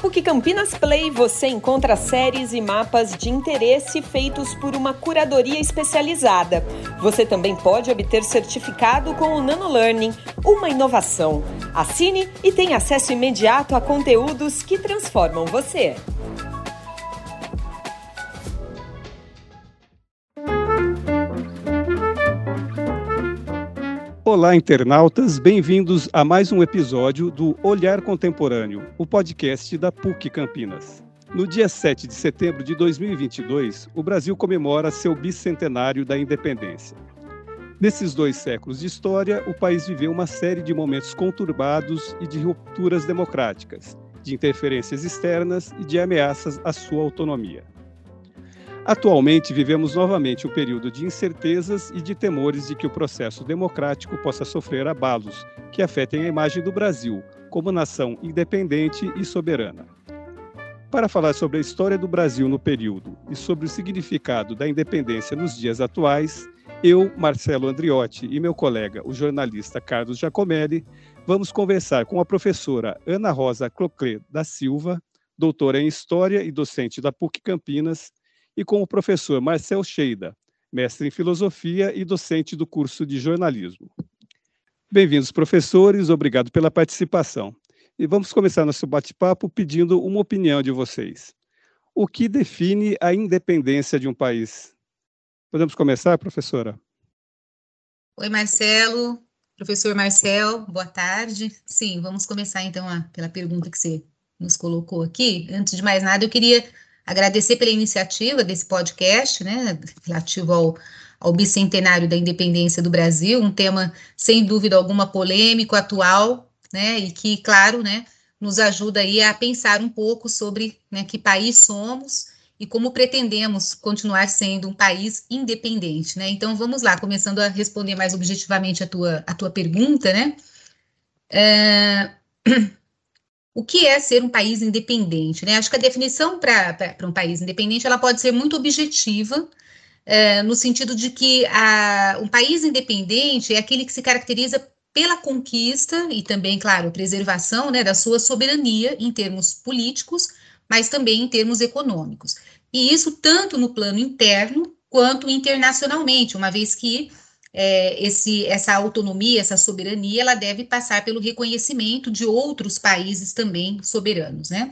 PUC Campinas Play você encontra séries e mapas de interesse feitos por uma curadoria especializada. Você também pode obter certificado com o Nano Learning, uma inovação. Assine e tenha acesso imediato a conteúdos que transformam você. Olá, internautas, bem-vindos a mais um episódio do Olhar Contemporâneo, o podcast da PUC Campinas. No dia 7 de setembro de 2022, o Brasil comemora seu bicentenário da independência. Nesses dois séculos de história, o país viveu uma série de momentos conturbados e de rupturas democráticas, de interferências externas e de ameaças à sua autonomia. Atualmente vivemos novamente um período de incertezas e de temores de que o processo democrático possa sofrer abalos que afetem a imagem do Brasil como nação independente e soberana. Para falar sobre a história do Brasil no período e sobre o significado da independência nos dias atuais, eu, Marcelo Andriotti e meu colega, o jornalista Carlos Giacomelli, vamos conversar com a professora Ana Rosa Cloclé da Silva, doutora em História e docente da PUC Campinas, e com o professor Marcel Sheida, mestre em filosofia e docente do curso de jornalismo. Bem-vindos, professores, obrigado pela participação. E vamos começar nosso bate-papo pedindo uma opinião de vocês. O que define a independência de um país? Podemos começar, professora? Oi, Marcelo. Professor Marcel, boa tarde. Sim, vamos começar então a, pela pergunta que você nos colocou aqui. Antes de mais nada, eu queria agradecer pela iniciativa desse podcast, né, relativo ao, ao bicentenário da independência do Brasil, um tema sem dúvida alguma polêmico, atual, né, e que, claro, né, nos ajuda aí a pensar um pouco sobre né, que país somos e como pretendemos continuar sendo um país independente, né? Então vamos lá, começando a responder mais objetivamente a tua, a tua pergunta, né? É... o que é ser um país independente? Né? Acho que a definição para um país independente ela pode ser muito objetiva, é, no sentido de que a, um país independente é aquele que se caracteriza pela conquista e também, claro, preservação né, da sua soberania em termos políticos, mas também em termos econômicos. E isso tanto no plano interno quanto internacionalmente, uma vez que é, esse, essa autonomia, essa soberania, ela deve passar pelo reconhecimento de outros países também soberanos, né?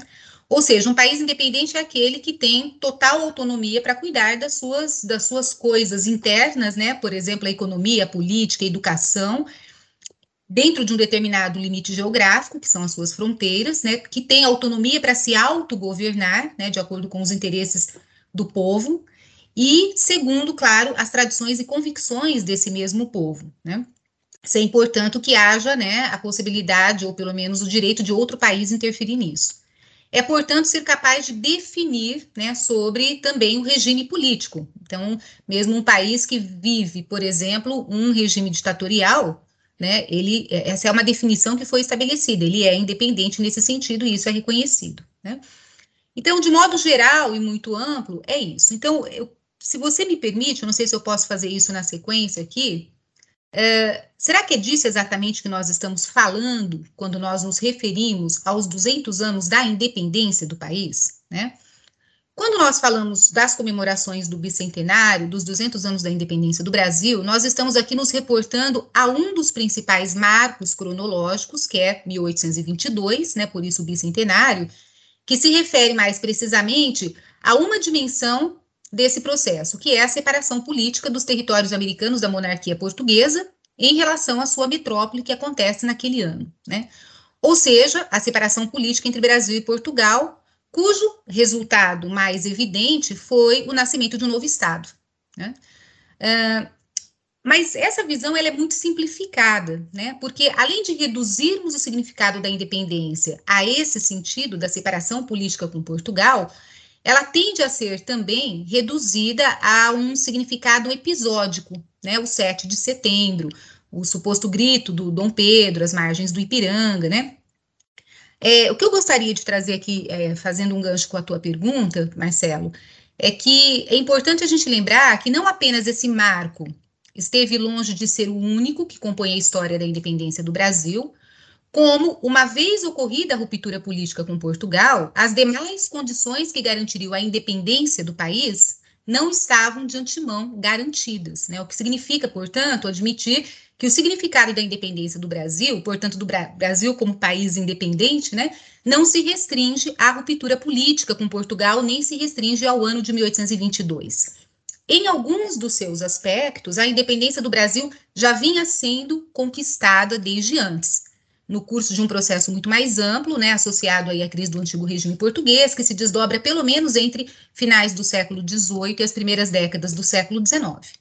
Ou seja, um país independente é aquele que tem total autonomia para cuidar das suas, das suas coisas internas, né? Por exemplo, a economia, a política, a educação, dentro de um determinado limite geográfico, que são as suas fronteiras, né? Que tem autonomia para se autogovernar, né? De acordo com os interesses do povo e segundo, claro, as tradições e convicções desse mesmo povo, né? Sem, portanto, que haja né, a possibilidade, ou pelo menos o direito de outro país interferir nisso. É, portanto, ser capaz de definir né, sobre também o regime político. Então, mesmo um país que vive, por exemplo, um regime ditatorial, né, ele, essa é uma definição que foi estabelecida, ele é independente nesse sentido e isso é reconhecido. Né? Então, de modo geral e muito amplo, é isso. Então, eu se você me permite, eu não sei se eu posso fazer isso na sequência aqui, é, será que é disso exatamente que nós estamos falando quando nós nos referimos aos 200 anos da independência do país, né? Quando nós falamos das comemorações do bicentenário, dos 200 anos da independência do Brasil, nós estamos aqui nos reportando a um dos principais marcos cronológicos, que é 1822, né, por isso o bicentenário, que se refere mais precisamente a uma dimensão desse processo, que é a separação política dos territórios americanos da monarquia portuguesa em relação à sua metrópole que acontece naquele ano, né? Ou seja, a separação política entre Brasil e Portugal, cujo resultado mais evidente foi o nascimento de um novo Estado. Né? Uh, mas essa visão ela é muito simplificada, né? Porque além de reduzirmos o significado da independência a esse sentido da separação política com Portugal, ela tende a ser também reduzida a um significado episódico, né? O 7 de setembro, o suposto grito do Dom Pedro, as margens do Ipiranga, né? É, o que eu gostaria de trazer aqui, é, fazendo um gancho com a tua pergunta, Marcelo, é que é importante a gente lembrar que não apenas esse marco esteve longe de ser o único que compõe a história da independência do Brasil, como, uma vez ocorrida a ruptura política com Portugal, as demais condições que garantiriam a independência do país não estavam de antemão garantidas, né? O que significa, portanto, admitir que o significado da independência do Brasil, portanto, do Bra Brasil como país independente, né, não se restringe à ruptura política com Portugal, nem se restringe ao ano de 1822. Em alguns dos seus aspectos, a independência do Brasil já vinha sendo conquistada desde antes no curso de um processo muito mais amplo, né, associado aí à crise do antigo regime português, que se desdobra pelo menos entre finais do século XVIII e as primeiras décadas do século XIX.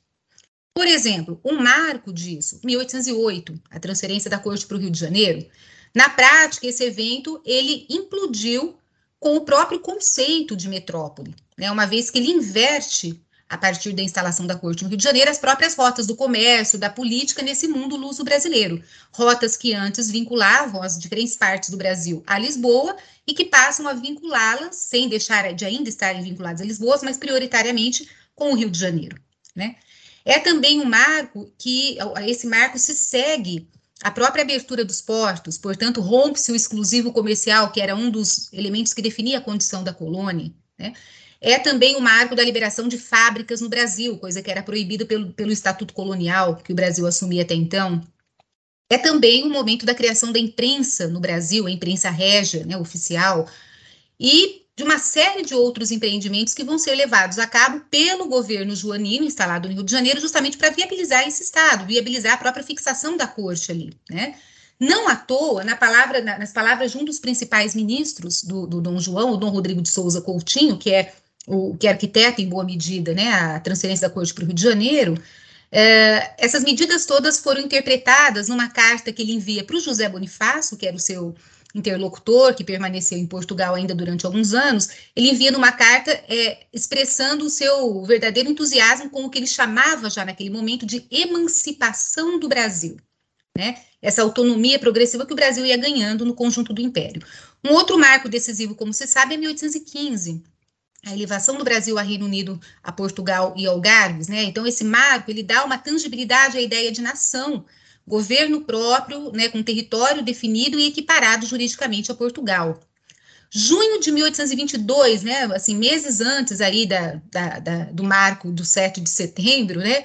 Por exemplo, um marco disso, 1808, a transferência da corte para o Rio de Janeiro. Na prática, esse evento ele implodiu com o próprio conceito de metrópole, né, uma vez que ele inverte a partir da instalação da corte no Rio de Janeiro, as próprias rotas do comércio, da política nesse mundo luso brasileiro. Rotas que antes vinculavam as diferentes partes do Brasil a Lisboa e que passam a vinculá-las, sem deixar de ainda estarem vinculadas a Lisboa, mas prioritariamente com o Rio de Janeiro. Né? É também um marco que, esse marco se segue a própria abertura dos portos, portanto, rompe-se o exclusivo comercial, que era um dos elementos que definia a condição da colônia, né? É também o marco da liberação de fábricas no Brasil, coisa que era proibida pelo, pelo Estatuto Colonial, que o Brasil assumia até então. É também o momento da criação da imprensa no Brasil, a imprensa régia, né, oficial, e de uma série de outros empreendimentos que vão ser levados a cabo pelo governo joanino, instalado no Rio de Janeiro, justamente para viabilizar esse Estado, viabilizar a própria fixação da corte ali, né? Não à toa, na palavra, nas palavras de um dos principais ministros do, do Dom João, o Dom Rodrigo de Souza Coutinho, que é o que arquiteta em boa medida né, a transferência da corte para o Rio de Janeiro, é, essas medidas todas foram interpretadas numa carta que ele envia para o José Bonifácio, que era o seu interlocutor, que permaneceu em Portugal ainda durante alguns anos, ele envia numa carta é, expressando o seu verdadeiro entusiasmo com o que ele chamava já naquele momento de emancipação do Brasil, né? Essa autonomia progressiva que o Brasil ia ganhando no conjunto do Império. Um outro marco decisivo, como você sabe, é 1815, a elevação do Brasil a Reino Unido, a Portugal e Algarves, né? Então esse marco ele dá uma tangibilidade à ideia de nação, governo próprio, né, com território definido e equiparado juridicamente a Portugal. Junho de 1822, né, assim, meses antes da, da, da, do marco do 7 de setembro, né,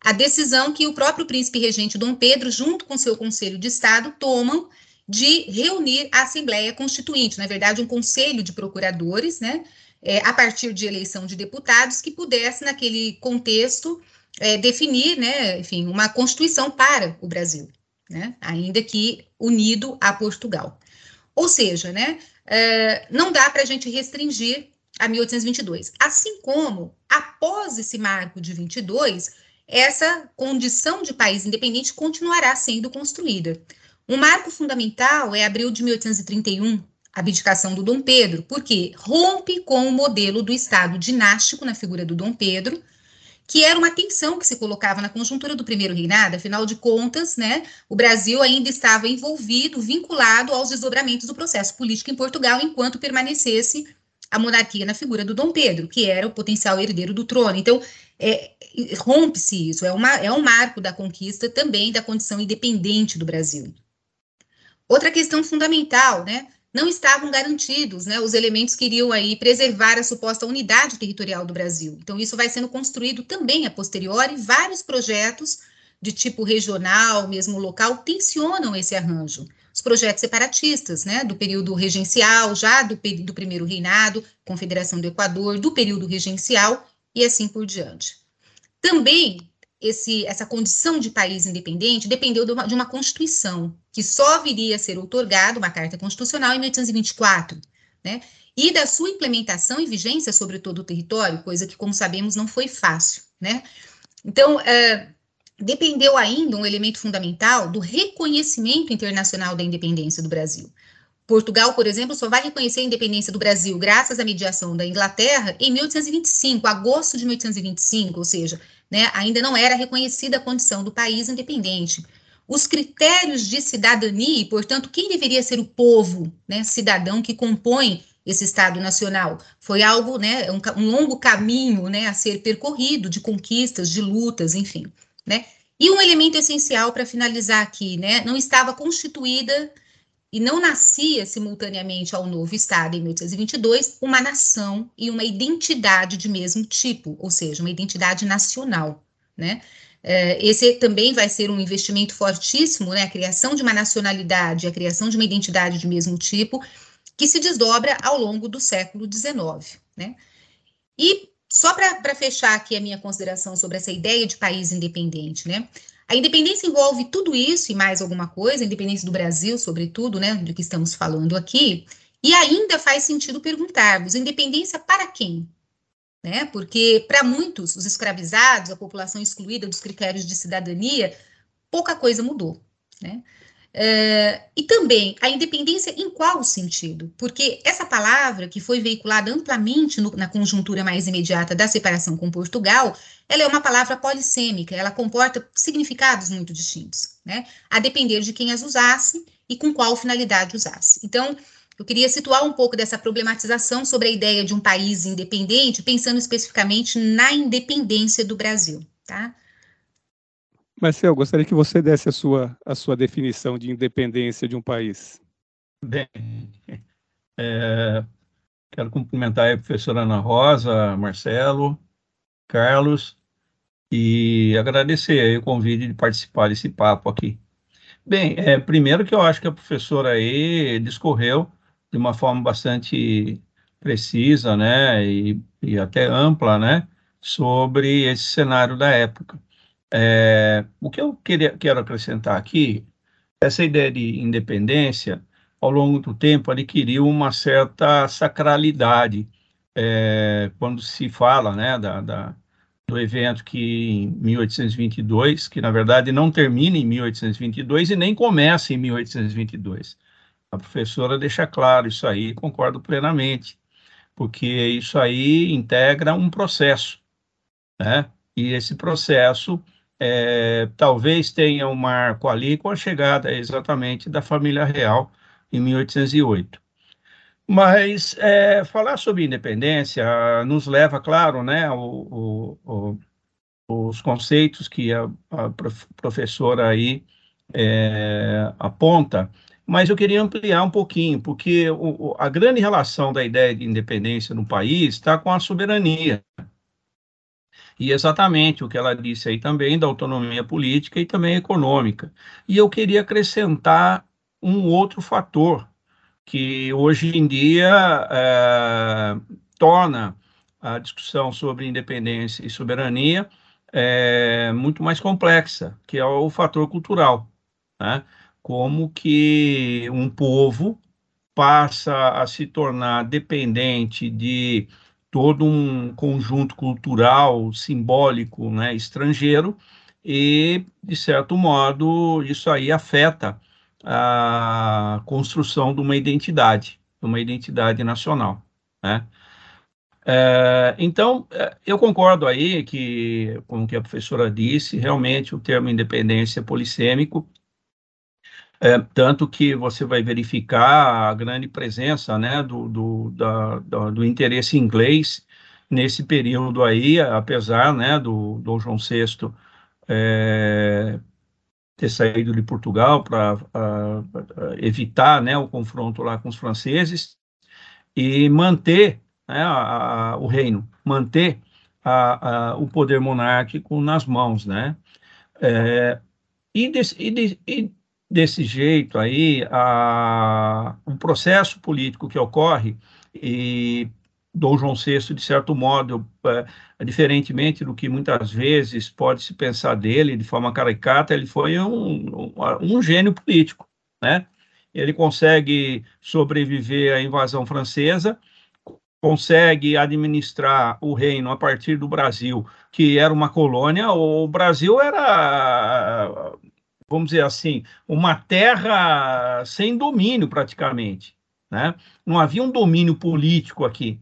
a decisão que o próprio príncipe regente Dom Pedro, junto com seu Conselho de Estado, tomam de reunir a Assembleia Constituinte, na verdade, um conselho de procuradores, né, é, a partir de eleição de deputados, que pudesse, naquele contexto, é, definir, né, enfim, uma constituição para o Brasil, né, ainda que unido a Portugal. Ou seja, né, é, não dá para a gente restringir a 1822. Assim como, após esse marco de 22, essa condição de país independente continuará sendo construída. Um marco fundamental é abril de 1831, abdicação do Dom Pedro, porque rompe com o modelo do Estado dinástico na figura do Dom Pedro, que era uma tensão que se colocava na conjuntura do primeiro reinado, afinal de contas, né, o Brasil ainda estava envolvido, vinculado aos desdobramentos do processo político em Portugal, enquanto permanecesse a monarquia na figura do Dom Pedro, que era o potencial herdeiro do trono. Então, é, rompe-se isso, é, uma, é um marco da conquista também da condição independente do Brasil. Outra questão fundamental, né, não estavam garantidos, né? Os elementos queriam aí preservar a suposta unidade territorial do Brasil. Então, isso vai sendo construído também a posteriori, vários projetos de tipo regional, mesmo local, tensionam esse arranjo. Os projetos separatistas, né, do período regencial, já do, do primeiro reinado, Confederação do Equador, do período regencial e assim por diante. Também esse, essa condição de país independente dependeu de uma, de uma Constituição, que só viria a ser otorgada, uma Carta Constitucional, em 1824, né? E da sua implementação e vigência sobre todo o território, coisa que, como sabemos, não foi fácil, né? Então, é, dependeu ainda um elemento fundamental do reconhecimento internacional da independência do Brasil. Portugal, por exemplo, só vai reconhecer a independência do Brasil graças à mediação da Inglaterra em 1825, agosto de 1825, ou seja, né, ainda não era reconhecida a condição do país independente. Os critérios de cidadania, e, portanto, quem deveria ser o povo, né, cidadão que compõe esse Estado Nacional, foi algo, né, um, um longo caminho, né, a ser percorrido de conquistas, de lutas, enfim, né. E um elemento essencial para finalizar aqui, né, não estava constituída e não nascia simultaneamente ao novo Estado em 1822 uma nação e uma identidade de mesmo tipo, ou seja, uma identidade nacional, né? É, esse também vai ser um investimento fortíssimo, né? A criação de uma nacionalidade, a criação de uma identidade de mesmo tipo, que se desdobra ao longo do século XIX, né? E só para fechar aqui a minha consideração sobre essa ideia de país independente, né? A independência envolve tudo isso e mais alguma coisa, a independência do Brasil, sobretudo, né, do que estamos falando aqui, e ainda faz sentido perguntarmos: independência para quem? Né? Porque, para muitos, os escravizados, a população excluída dos critérios de cidadania, pouca coisa mudou. Né? Uh, e também a independência em qual sentido? Porque essa palavra, que foi veiculada amplamente no, na conjuntura mais imediata da separação com Portugal, ela é uma palavra polissêmica, ela comporta significados muito distintos, né? A depender de quem as usasse e com qual finalidade usasse. Então, eu queria situar um pouco dessa problematização sobre a ideia de um país independente, pensando especificamente na independência do Brasil, tá? Marcel, gostaria que você desse a sua, a sua definição de independência de um país. Bem, é, quero cumprimentar a professora Ana Rosa, Marcelo, Carlos, e agradecer o convite de participar desse papo aqui. Bem, é, primeiro que eu acho que a professora aí discorreu de uma forma bastante precisa, né, e, e até ampla, né, sobre esse cenário da época. É, o que eu queria, quero acrescentar aqui, essa ideia de independência, ao longo do tempo, adquiriu uma certa sacralidade. É, quando se fala né, da, da, do evento que em 1822, que na verdade não termina em 1822 e nem começa em 1822. A professora deixa claro isso aí, concordo plenamente, porque isso aí integra um processo, né? E esse processo é, talvez tenha um marco ali com a chegada exatamente da família real em 1808. Mas é, falar sobre independência nos leva, claro, né, o, o, o, os conceitos que a, a professora aí é, aponta, mas eu queria ampliar um pouquinho, porque a grande relação da ideia de independência no país está com a soberania, e exatamente o que ela disse aí também da autonomia política e também econômica. E eu queria acrescentar um outro fator que hoje em dia é, torna a discussão sobre independência e soberania é, muito mais complexa, que é o fator cultural, né? Como que um povo passa a se tornar dependente de todo um conjunto cultural, simbólico, né, estrangeiro, e, de certo modo, isso aí afeta a construção de uma identidade, de uma identidade nacional, né? É, então, é, eu concordo aí que, com o que a professora disse, realmente o termo independência é polissêmico, é, tanto que você vai verificar a grande presença né, do, do, da, do interesse inglês nesse período aí, apesar né, do Dom João VI é, ter saído de Portugal para evitar né, o confronto lá com os franceses e manter né, a, a, o reino, manter a, o poder monárquico nas mãos, né? É, e, des, e, de, e desse jeito aí, a, um processo político que ocorre, e Dom João VI, de certo modo, é, diferentemente do que muitas vezes pode se pensar dele de forma caricata, ele foi um, um, um gênio político, né? Ele consegue sobreviver à invasão francesa, consegue administrar o reino a partir do Brasil, que era uma colônia. O Brasil era vamos dizer assim, uma terra sem domínio praticamente. Né? Não havia um domínio político aqui,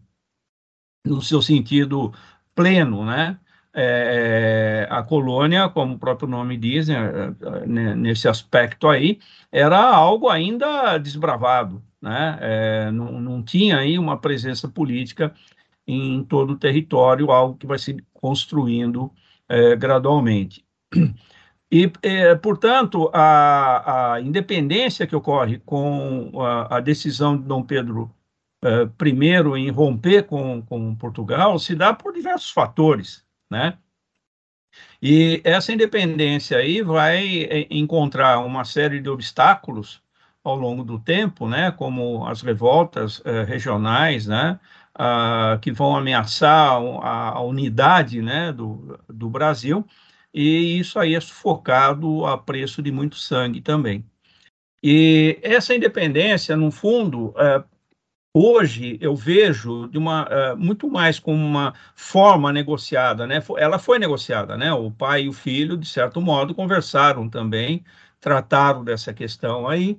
no seu sentido pleno, né? É, a colônia, como o próprio nome diz, né, né, nesse aspecto aí, era algo ainda desbravado, né? É, não, não tinha aí uma presença política em todo o território, algo que vai se construindo é, gradualmente. E, é, portanto, a, a, independência que ocorre com a, a decisão de Dom Pedro uh, I em romper com, com Portugal se dá por diversos fatores, né? E essa independência aí vai é, encontrar uma série de obstáculos ao longo do tempo, né, como as revoltas uh, regionais, né, uh, que vão ameaçar a, a unidade, né, do, do Brasil, e isso aí é sufocado a preço de muito sangue também. E essa independência, no fundo, é, hoje eu vejo de uma é, muito mais como uma forma negociada, né? Ela foi negociada, né? O pai e o filho, de certo modo, conversaram também, trataram dessa questão aí.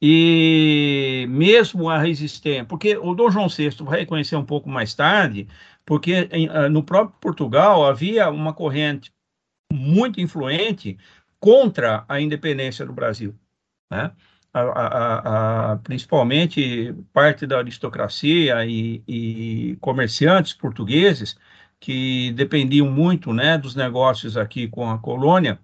E mesmo a resistência, porque o Dom João VI vai reconhecer um pouco mais tarde, porque em, ah, no próprio Portugal havia uma corrente muito influente contra a independência do Brasil, né? A, a, a, principalmente parte da aristocracia e, e, comerciantes portugueses que dependiam muito né, dos negócios aqui com a colônia,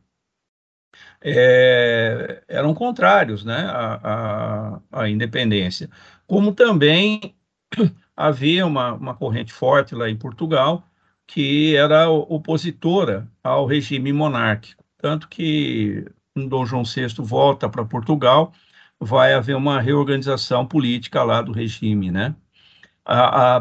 é, eram contrários né, à, à, à independência. Como também havia uma, uma corrente forte lá em Portugal que era opositora ao regime monárquico. Tanto que Dom João VI volta para Portugal, vai haver uma reorganização política lá do regime, né?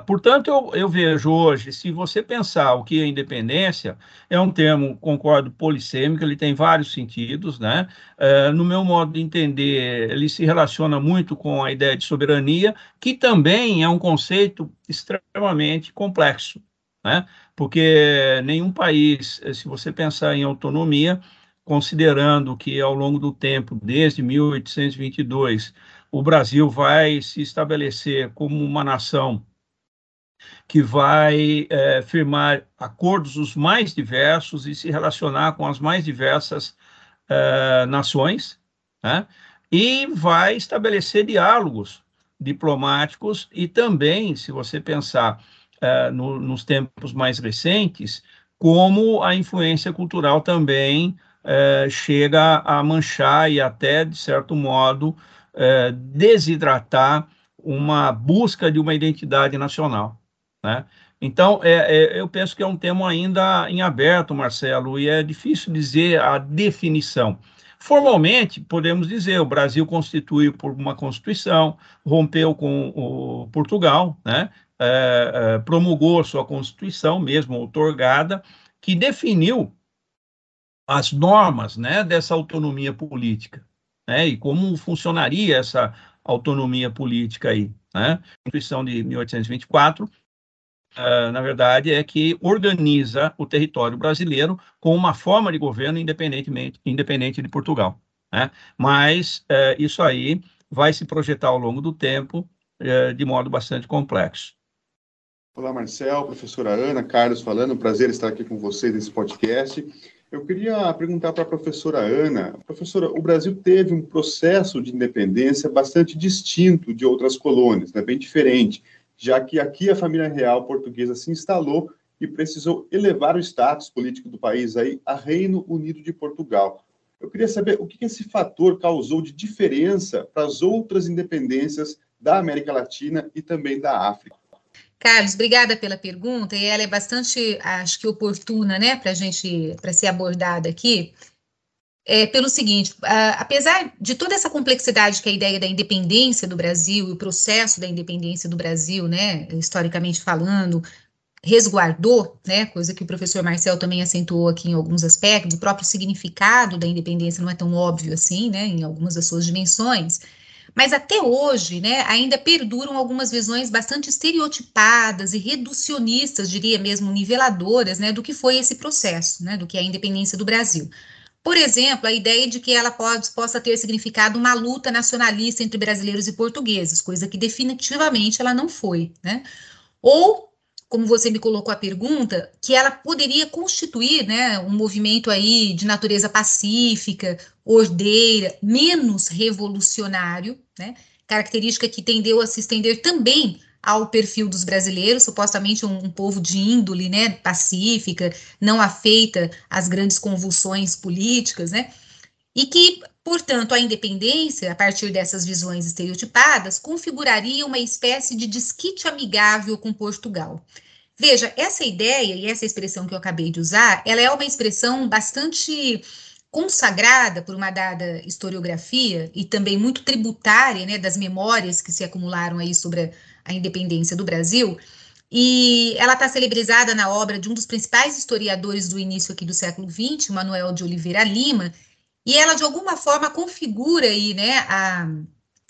Portanto, eu, eu, vejo hoje, se você pensar o que é independência, é um termo, concordo, polissêmico, ele tem vários sentidos, né? Eh, no meu modo de entender, ele se relaciona muito com a ideia de soberania, que também é um conceito extremamente complexo, né? porque nenhum país, eh, se você pensar em autonomia, considerando que ao longo do tempo, desde 1822, o Brasil vai se estabelecer como uma nação que vai é, firmar acordos os mais diversos e se relacionar com as mais diversas é, nações, né? e vai estabelecer diálogos diplomáticos e também, se você pensar uh, no, nos tempos mais recentes, como a influência cultural também uh, chega a manchar e até, de certo modo, uh, desidratar uma busca de uma identidade nacional. Né? Então, é, é, eu penso que é um tema ainda em aberto, Marcelo, e é difícil dizer a definição. Formalmente, podemos dizer, o Brasil constituiu por uma Constituição, rompeu com o Portugal, né? É, é, promulgou sua Constituição, mesmo outorgada, que definiu as normas né, dessa autonomia política, né, e como funcionaria essa autonomia política aí. Né? A Constituição de 1824, uh, na verdade, é que organiza o território brasileiro com uma forma de governo independentemente, independente de Portugal. Né? Mas uh, isso aí vai se projetar ao longo do tempo de modo bastante complexo. Olá, Marcel, professora Ana, Carlos falando, prazer estar aqui com vocês nesse podcast. Eu queria perguntar para a professora Ana, professora, o Brasil teve um processo de independência bastante distinto de outras colônias, né, bem diferente, já que aqui a família real portuguesa se instalou e precisou elevar o status político do país aí a Reino Unido de Portugal. Eu queria saber o que esse fator causou de diferença para as outras independências da América Latina e também da África. Carlos, obrigada pela pergunta, e ela é bastante, acho que oportuna, né, para a gente, para ser abordada aqui, é, pelo seguinte, apesar de toda essa complexidade que a ideia da independência do Brasil e o processo da independência do Brasil, né, historicamente falando, resguardou, né, coisa que o professor Marcel também acentuou aqui em alguns aspectos, o próprio significado da independência não é tão óbvio assim, né, em algumas das suas dimensões, mas até hoje, né, ainda perduram algumas visões bastante estereotipadas e reducionistas, diria mesmo niveladoras, né, do que foi esse processo, né, do que é a independência do Brasil. Por exemplo, a ideia de que ela pode, possa ter significado uma luta nacionalista entre brasileiros e portugueses, coisa que definitivamente ela não foi, né? Ou como você me colocou a pergunta, que ela poderia constituir né, um movimento aí de natureza pacífica, ordeira, menos revolucionário, né, característica que tendeu a se estender também ao perfil dos brasileiros, supostamente um, um, povo de índole, né, pacífica, não afeita às grandes convulsões políticas, né, e que, portanto, a independência, a partir dessas visões estereotipadas, configuraria uma espécie de desquite amigável com Portugal. Veja, essa ideia e essa expressão que eu acabei de usar, ela é uma expressão bastante consagrada por uma dada historiografia e também muito tributária, né, das memórias que se acumularam aí sobre a, a independência do Brasil, e ela está celebrizada na obra de um dos principais historiadores do início aqui do século XX, Manuel de Oliveira Lima, e ela de alguma forma configura aí, né, a,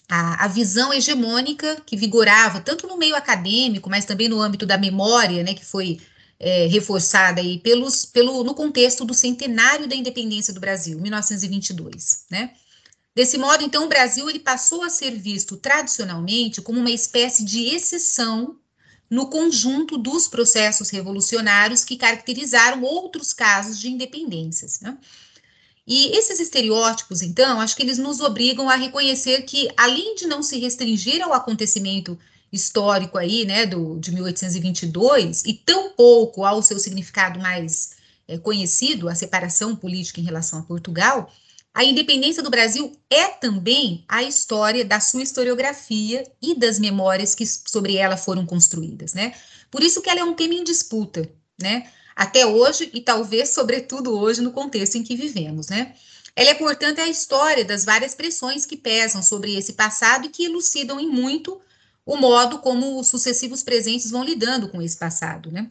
a, a visão hegemônica que vigorava tanto no meio acadêmico, mas também no âmbito da memória, né, que foi é, reforçada aí pelos, pelo, no contexto do centenário da independência do Brasil, 1922, né? Desse modo, então, o Brasil ele passou a ser visto tradicionalmente como uma espécie de exceção no conjunto dos processos revolucionários que caracterizaram outros casos de independências. Né? E esses estereótipos, então, acho que eles nos obrigam a reconhecer que, além de não se restringir ao acontecimento histórico aí, né, do, de 1822, e tão pouco ao seu significado mais é, conhecido, a separação política em relação a Portugal, a independência do Brasil é também a história da sua historiografia e das memórias que sobre ela foram construídas, né? Por isso que ela é um tema em disputa, né? Até hoje e talvez sobretudo hoje no contexto em que vivemos, né? Ela é, portanto, a história das várias pressões que pesam sobre esse passado e que elucidam em muito o modo como os sucessivos presentes vão lidando com esse passado, né?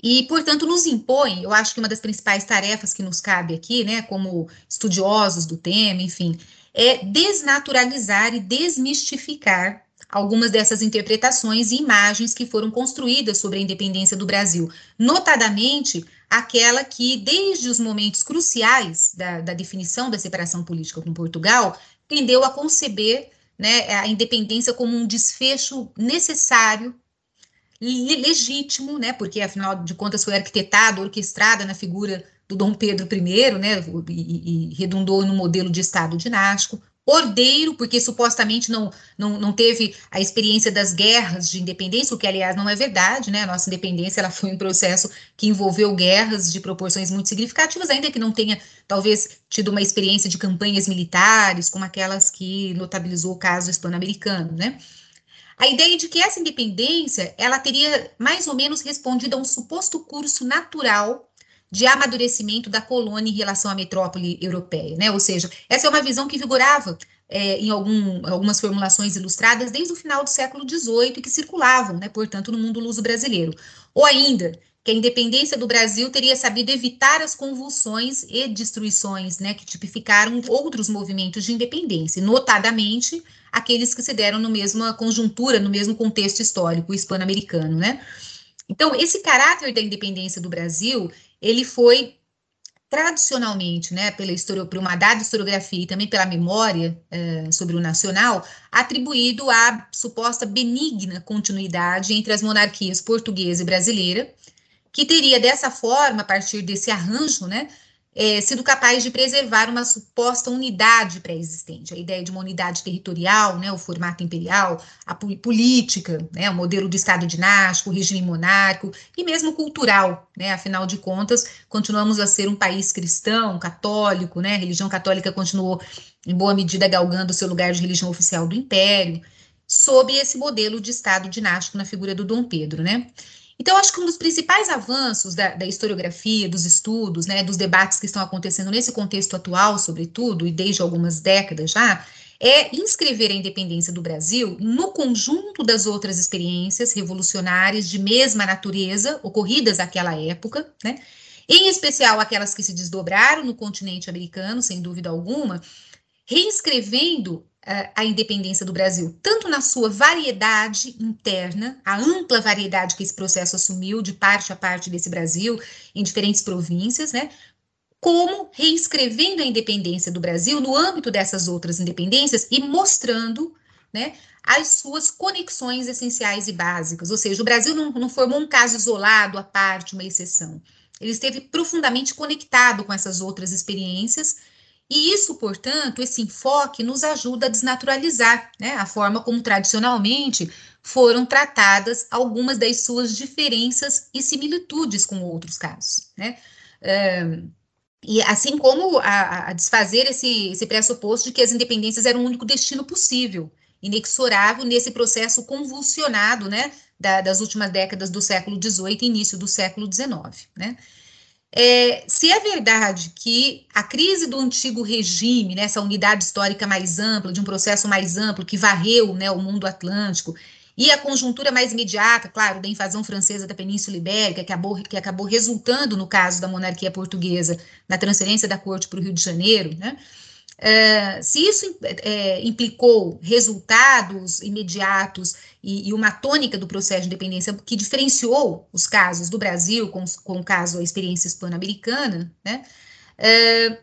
E, portanto, nos impõe, eu acho que uma das principais tarefas que nos cabe aqui, né, como estudiosos do tema, enfim, é desnaturalizar e desmistificar algumas dessas interpretações e imagens que foram construídas sobre a independência do Brasil, notadamente aquela que, desde os momentos cruciais da, da definição da separação política com Portugal, tendeu a conceber né, a independência como um desfecho necessário, legítimo, né, porque afinal de contas foi arquitetado, orquestrada na figura do Dom Pedro I, né, e, e redundou no modelo de Estado dinástico, ordeiro, porque supostamente não, não, não teve a experiência das guerras de independência, o que, aliás, não é verdade, né? A nossa independência ela foi um processo que envolveu guerras de proporções muito significativas, ainda que não tenha, talvez, tido uma experiência de campanhas militares, como aquelas que notabilizou o caso hispano-americano, né? A ideia de que essa independência, ela teria mais ou menos respondido a um suposto curso natural de amadurecimento da colônia em relação à metrópole europeia, né? Ou seja, essa é uma visão que vigorava é, em algum, algumas formulações ilustradas desde o final do século XVIII e que circulavam, né, portanto, no mundo luso brasileiro. Ou ainda, que a independência do Brasil teria sabido evitar as convulsões e destruições né, que tipificaram outros movimentos de independência, notadamente aqueles que se deram na mesma conjuntura, no mesmo contexto histórico hispano-americano. Né? Então, esse caráter da independência do Brasil ele foi tradicionalmente, né, pela história, por uma dada historiografia e também pela memória eh, sobre o nacional, atribuído à suposta benigna continuidade entre as monarquias portuguesa e brasileira, que teria dessa forma, a partir desse arranjo, né, é, sido capaz de preservar uma suposta unidade pré-existente, a ideia de uma unidade territorial, né, o formato imperial, a política, né, o modelo de Estado dinástico, o regime monárquico e mesmo cultural, né, afinal de contas, continuamos a ser um país cristão, católico, né, a religião católica continuou em boa medida galgando seu lugar de religião oficial do império, sob esse modelo de Estado dinástico na figura do Dom Pedro, né. Então, acho que um dos principais avanços da, da, historiografia, dos estudos, né, dos debates que estão acontecendo nesse contexto atual, sobretudo, e desde algumas décadas já, é inscrever a independência do Brasil no conjunto das outras experiências revolucionárias de mesma natureza ocorridas naquela época, né, em especial aquelas que se desdobraram no continente americano, sem dúvida alguma, reescrevendo a independência do Brasil, tanto na sua variedade interna, a ampla variedade que esse processo assumiu de parte a parte desse Brasil, em diferentes províncias, né? Como reescrevendo a independência do Brasil no âmbito dessas outras independências e mostrando, né, as suas conexões essenciais e básicas. Ou seja, o Brasil não, não formou um caso isolado, à parte, uma exceção. Ele esteve profundamente conectado com essas outras experiências E isso, portanto, esse enfoque nos ajuda a desnaturalizar né, a forma como tradicionalmente foram tratadas algumas das suas diferenças e similitudes com outros casos. Né? e assim como a, a desfazer esse, esse pressuposto de que as independências eram o único destino possível, inexorável nesse processo convulsionado né, da, das últimas décadas do século XVIII e início do século XIX. Né? É, se é verdade que a crise do antigo regime, né, essa unidade histórica mais ampla, de um processo mais amplo que varreu né, o mundo atlântico, e a conjuntura mais imediata, claro, da invasão francesa da Península Ibérica, que acabou, que acabou resultando, no caso da monarquia portuguesa, na transferência da corte para o Rio de Janeiro, né? Uh, se isso é, implicou resultados imediatos e, e, uma tônica do processo de independência que diferenciou os casos do Brasil com, com o caso a experiência hispano-americana, né, uh,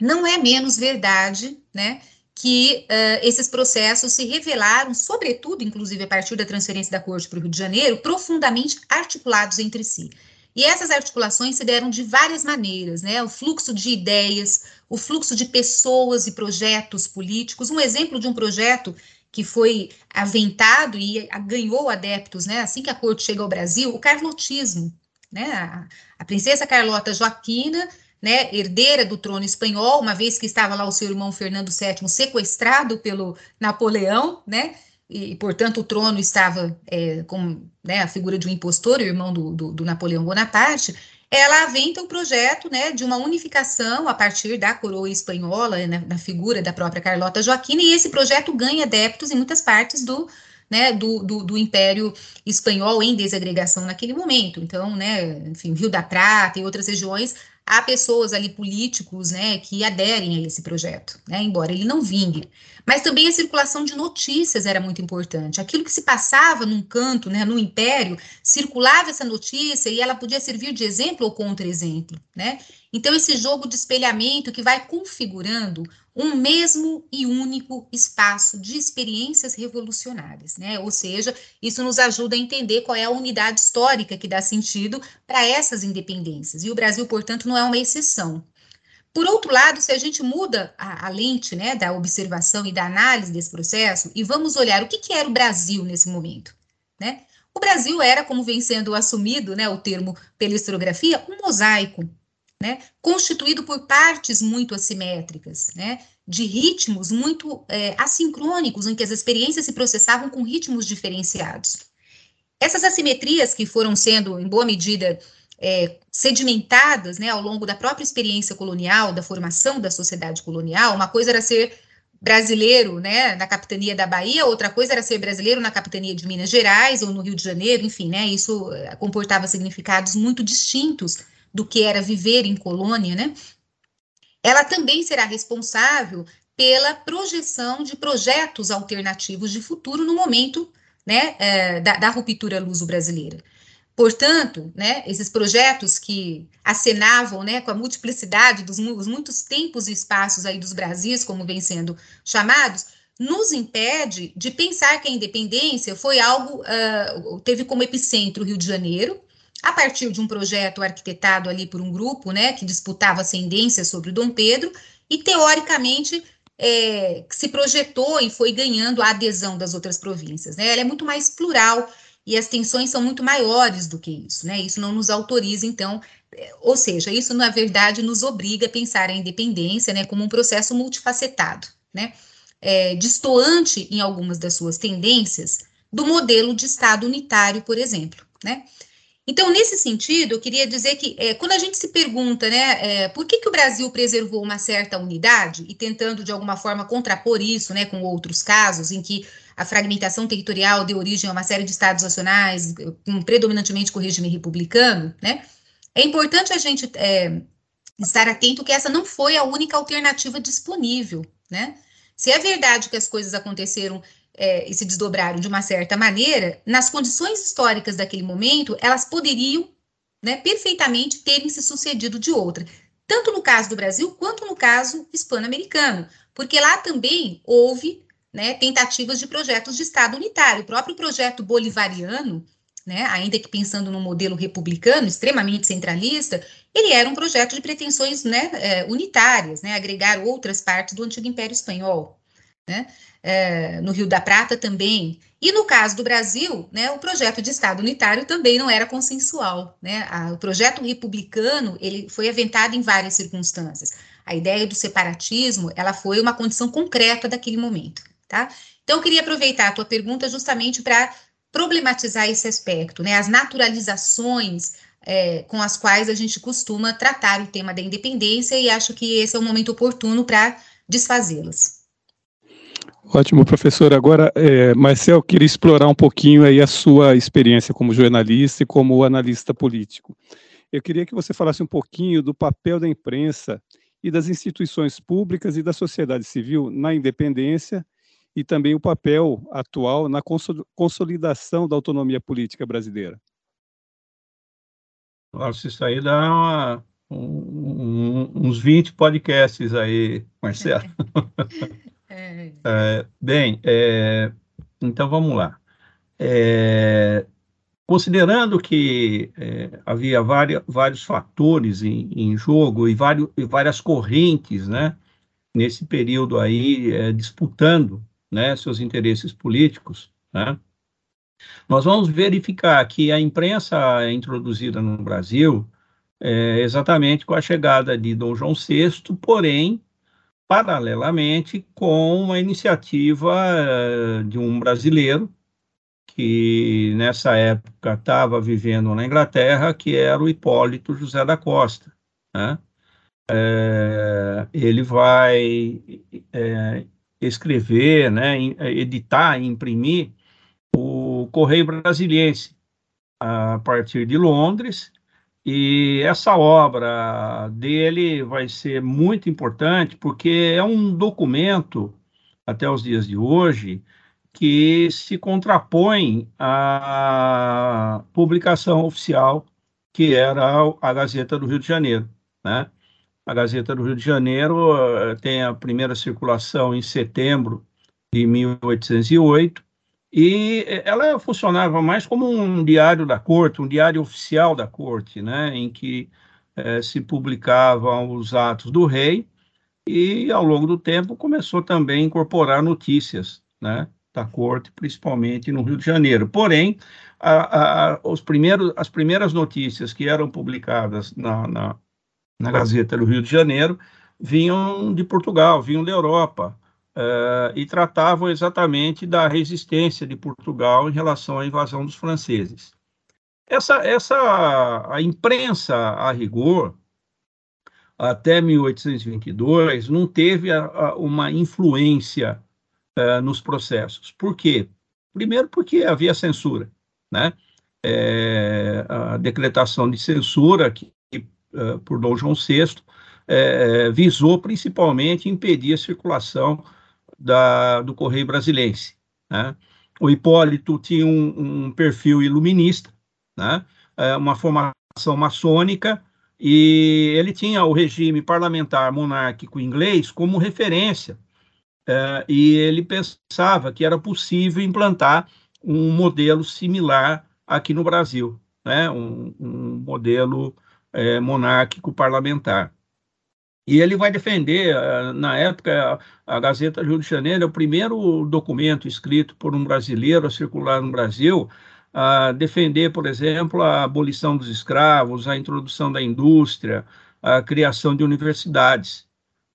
não é menos verdade, né, que uh, esses processos se revelaram, sobretudo, inclusive a partir da transferência da corte para o Rio de Janeiro, profundamente articulados entre si. E essas articulações se deram de várias maneiras, né? O fluxo de ideias, o fluxo de pessoas e projetos políticos. Um exemplo de um projeto que foi aventado e ganhou adeptos, né? Assim que a corte chega ao Brasil, o carlotismo, né? A, princesa Carlota Joaquina né, herdeira do trono espanhol, uma vez que estava lá o seu irmão Fernando VII sequestrado pelo Napoleão, né, e, portanto, o trono estava é, com né, a figura de um impostor, o irmão do, do, do Napoleão Bonaparte, ela aventa o projeto né, de uma unificação a partir da coroa espanhola, né, na figura da própria Carlota Joaquina, e esse projeto ganha adeptos em muitas partes do, né, do, do, do, Império Espanhol em desagregação naquele momento. Então, né, enfim, Rio da Prata e outras regiões há pessoas ali, políticos, né, que aderem a esse projeto, né, embora ele não vingue. Mas também a circulação de notícias era muito importante. Aquilo que se passava num canto, né, no império, circulava essa notícia e ela podia servir de exemplo ou contra-exemplo, né? Então, esse jogo de espelhamento que vai configurando um mesmo e único espaço de experiências revolucionárias, né? Ou seja, isso nos ajuda a entender qual é a unidade histórica que dá sentido para essas independências. E o Brasil, portanto, não é uma exceção. Por outro lado, se a gente muda a, a lente né, da observação e da análise desse processo e vamos olhar o que, que era o Brasil nesse momento, né? O Brasil era, como vem sendo assumido, né, o termo pela historiografia, um mosaico, né, constituído por partes muito assimétricas, né, de ritmos muito é, assincrônicos, em que as experiências se processavam com ritmos diferenciados. Essas assimetrias que foram sendo, em boa medida, é, sedimentadas né, ao longo da própria experiência colonial, da formação da sociedade colonial, uma coisa era ser brasileiro né, na capitania da Bahia, outra coisa era ser brasileiro na capitania de Minas Gerais ou no Rio de Janeiro, enfim, né, isso é, comportava significados muito distintos do que era viver em colônia, né? Ela também será responsável pela projeção de projetos alternativos de futuro no momento né, é, da, da, ruptura luso-brasileira. Portanto, né, esses projetos que acenavam né, com a multiplicidade dos muitos tempos e espaços aí dos Brasis, como vem sendo chamados, nos impede de pensar que a independência foi algo, uh, teve como epicentro o Rio de Janeiro, a partir de um projeto arquitetado ali por um grupo, né, que disputava ascendência sobre o Dom Pedro, e teoricamente é, se projetou e foi ganhando a adesão das outras províncias. Né? Ela é muito mais plural e as tensões são muito maiores do que isso. Né? Isso não nos autoriza, então, é, ou seja, isso na verdade nos obriga a pensar a independência né, como um processo multifacetado, né? É, distoante em algumas das suas tendências do modelo de Estado unitário, por exemplo. Né? Então, nesse sentido, eu queria dizer que é, quando a gente se pergunta, né, é, por que, que o Brasil preservou uma certa unidade e tentando de alguma forma contrapor isso, né, com outros casos em que a fragmentação territorial deu origem a uma série de estados nacionais, um, predominantemente com o regime republicano, né, é importante a gente é, estar atento que essa não foi a única alternativa disponível, né. Se é verdade que as coisas aconteceram é, e se desdobraram de uma certa maneira, nas condições históricas daquele momento, elas poderiam né, perfeitamente terem se sucedido de outra, tanto no caso do Brasil quanto no caso hispano-americano, porque lá também houve né, tentativas de projetos de Estado unitário. O próprio projeto bolivariano né, ainda que pensando no modelo republicano, extremamente centralista, ele era um projeto de pretensões né, é, unitárias, né, agregar outras partes do antigo Império Espanhol. É, no Rio da Prata também. E no caso do Brasil, né, o projeto de Estado unitário também não era consensual. Né? A, o projeto republicano ele foi aventado em várias circunstâncias. A ideia do separatismo ela foi uma condição concreta daquele momento. Tá? Então, eu queria aproveitar a tua pergunta justamente para problematizar esse aspecto, né? As naturalizações é, com as quais a gente costuma tratar o tema da independência e acho que esse é o momento oportuno para desfazê-las. Ótimo, professor. Agora, é, Marcel, queria explorar um pouquinho aí a sua experiência como jornalista e como analista político. Eu queria que você falasse um pouquinho do papel da imprensa e das instituições públicas e da sociedade civil na independência e também o papel atual na consolidação da autonomia política brasileira. Nossa, isso aí dá uma, um, uns 20 podcasts aí, Marcelo. É. bem, é, então vamos lá. É, considerando que é, havia várias, vários fatores em, em jogo e, vários, e, várias correntes, né, nesse período aí, é, disputando né, seus interesses políticos, né, nós vamos verificar que a imprensa introduzida no Brasil é exatamente com a chegada de Dom João VI, porém, paralelamente com uma iniciativa eh, de um brasileiro que nessa época estava vivendo na Inglaterra, que era o Hipólito José da Costa. Né? É, ele vai é, escrever, né, editar, imprimir o Correio Brasiliense a partir de Londres. E essa obra dele vai ser muito importante porque é um documento, até os dias de hoje, que se contrapõe à publicação oficial que era a Gazeta do Rio de Janeiro, né? A Gazeta do Rio de Janeiro uh, tem a primeira circulação em setembro de 1808 e ela funcionava mais como um diário da corte, um diário oficial da corte, né, em que eh, se publicavam os atos do rei e ao longo do tempo começou também a incorporar notícias, né, da corte, principalmente no Rio de Janeiro. Porém, a, a, os primeiros, as primeiras notícias que eram publicadas na, na na Gazeta do Rio de Janeiro, vinham de Portugal, vinham da Europa, uh, e tratavam exatamente da resistência de Portugal em relação à invasão dos franceses. Essa, essa a imprensa, a rigor, até 1822, não teve a, a, uma influência uh, nos processos. Por quê? Primeiro, porque havia censura, né? É, a decretação de censura que uh, por Dom João VI, é, visou principalmente impedir a circulação da, do Correio Brasilense. Né? O Hipólito tinha um, um perfil iluminista, né? é, uma formação maçônica, e ele tinha o regime parlamentar monárquico inglês como referência, é, e ele pensava que era possível implantar um modelo similar aqui no Brasil, né? um, um modelo é, monárquico parlamentar. E ele vai defender, eh, na época, a Gazeta Rio de Janeiro é o primeiro documento escrito por um brasileiro a circular no Brasil, a defender, por exemplo, a abolição dos escravos, a introdução da indústria, a criação de universidades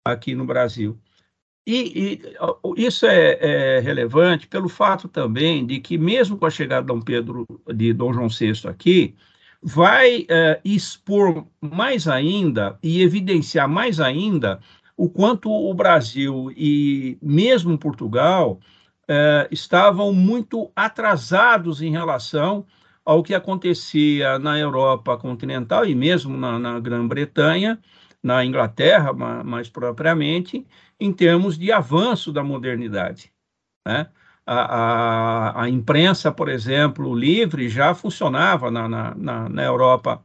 aqui no Brasil. E, e isso é, é, relevante pelo fato também de que, mesmo com a chegada de Dom Pedro, de Dom João VI aqui, vai uh, expor mais ainda e evidenciar mais ainda o quanto o Brasil e mesmo Portugal uh, estavam muito atrasados em relação ao que acontecia na Europa continental e mesmo na, na Grã-Bretanha, na Inglaterra, mais propriamente, em termos de avanço da modernidade. Né? A, a, a, imprensa, por exemplo, livre já funcionava na, na, na, Europa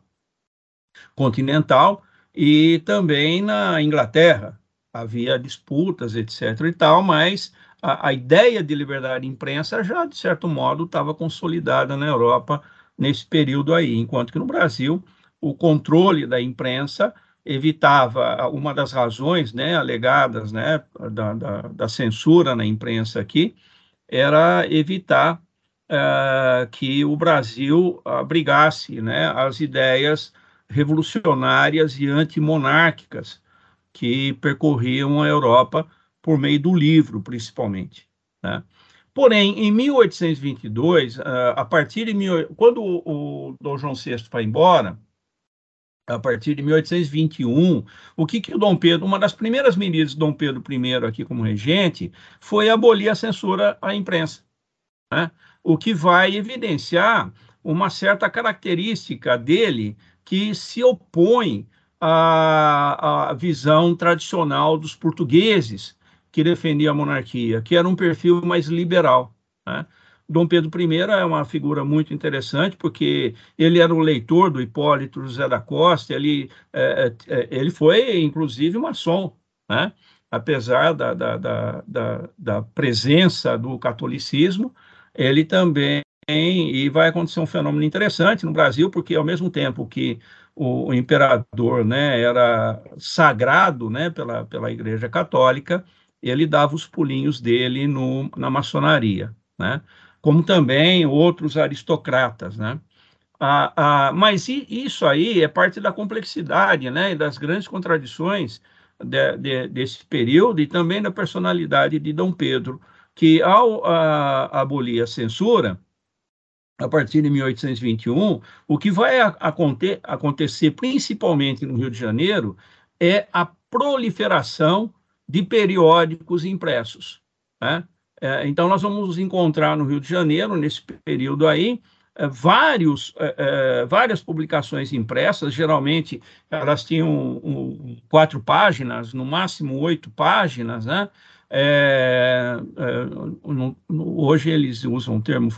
continental e também na Inglaterra. Havia disputas, etc. e tal, mas a, a ideia de liberdade de imprensa já, de certo modo, estava consolidada na Europa nesse período aí, enquanto que no Brasil o controle da imprensa evitava uma das razões né, alegadas né, da, da, da censura na imprensa aqui, era evitar uh, que o Brasil abrigasse né, as ideias revolucionárias e antimonárquicas que percorriam a Europa por meio do livro, principalmente. Né? Porém, em 1822, uh, ah, a partir de mil, quando o, o Dom João VI vai embora, a partir de 1821, o que, que o Dom Pedro, uma das primeiras medidas de Dom Pedro I aqui como regente, foi abolir a censura à imprensa, né? o que vai evidenciar uma certa característica dele que se opõe à, à visão tradicional dos portugueses que defendia a monarquia, que era um perfil mais liberal. Né? Dom Pedro I é uma figura muito interessante, porque ele era o leitor do Hipólito José da Costa, ele, é, é, é, ele foi, inclusive, maçom, né? apesar da, da, da, da, presença do catolicismo, ele também, e vai acontecer um fenômeno interessante no Brasil, porque ao mesmo tempo que o, o imperador né, era sagrado né, pela, pela Igreja Católica, ele dava os pulinhos dele no, na maçonaria. Né? Como também outros aristocratas, né? Ah, ah, mas isso aí é parte da complexidade, né, e das grandes contradições de, de, desse período e também da personalidade de Dom Pedro, que ao a, abolir a censura, a partir de 1821, o que vai aconte, acontecer principalmente no Rio de Janeiro é a proliferação de periódicos impressos. Né? É, então, nós vamos encontrar no Rio de Janeiro, nesse período aí, é, vários, é, várias publicações impressas, geralmente elas tinham um, quatro páginas, no máximo oito páginas, né? É, é, hoje eles usam o termo,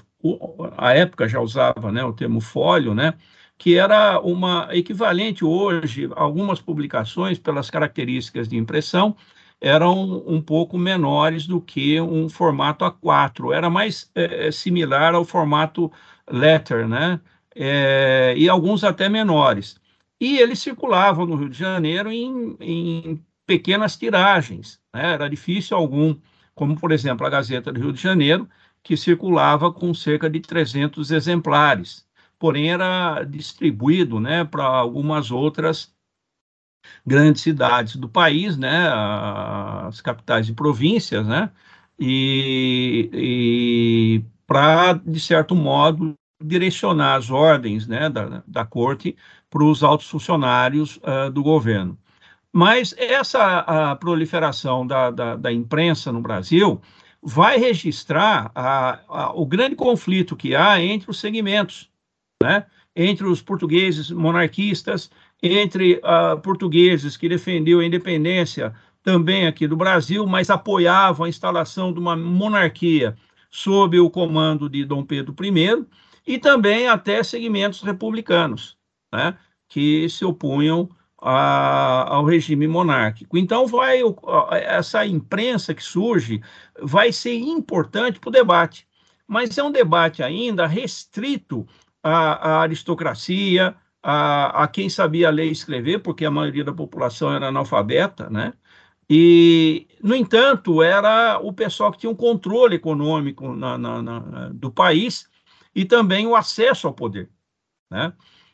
a época já usava né, o termo fólio, né? que era uma equivalente hoje, algumas publicações, pelas características de impressão, eram um pouco menores do que um formato A4, era mais é, é, similar ao formato letter, né? É, e alguns até menores. E eles circulavam no Rio de Janeiro em, em pequenas tiragens, né? era difícil algum, como por exemplo a Gazeta do Rio de Janeiro, que circulava com cerca de 300 exemplares, porém era distribuído né, para algumas outras grandes cidades do país, né, as capitais de províncias, né, e, e para, de certo modo, direcionar as ordens né, da, da corte para os altos funcionários uh, do governo. Mas essa proliferação da, da, da, imprensa no Brasil vai registrar a, a, o grande conflito que há entre os segmentos, né? Entre os portugueses monarquistas entre uh, portugueses que defendiam a independência também aqui do Brasil, mas apoiavam a instalação de uma monarquia sob o comando de Dom Pedro I, e também até segmentos republicanos, né, que se opunham a, ao regime monárquico. Então, vai essa imprensa que surge vai ser importante para o debate, mas é um debate ainda restrito à, aristocracia, a, a quem sabia ler e escrever, porque a maioria da população era analfabeta, né? E, no entanto, era o pessoal que tinha um controle econômico na, na, na, do país e também o acesso ao poder, né?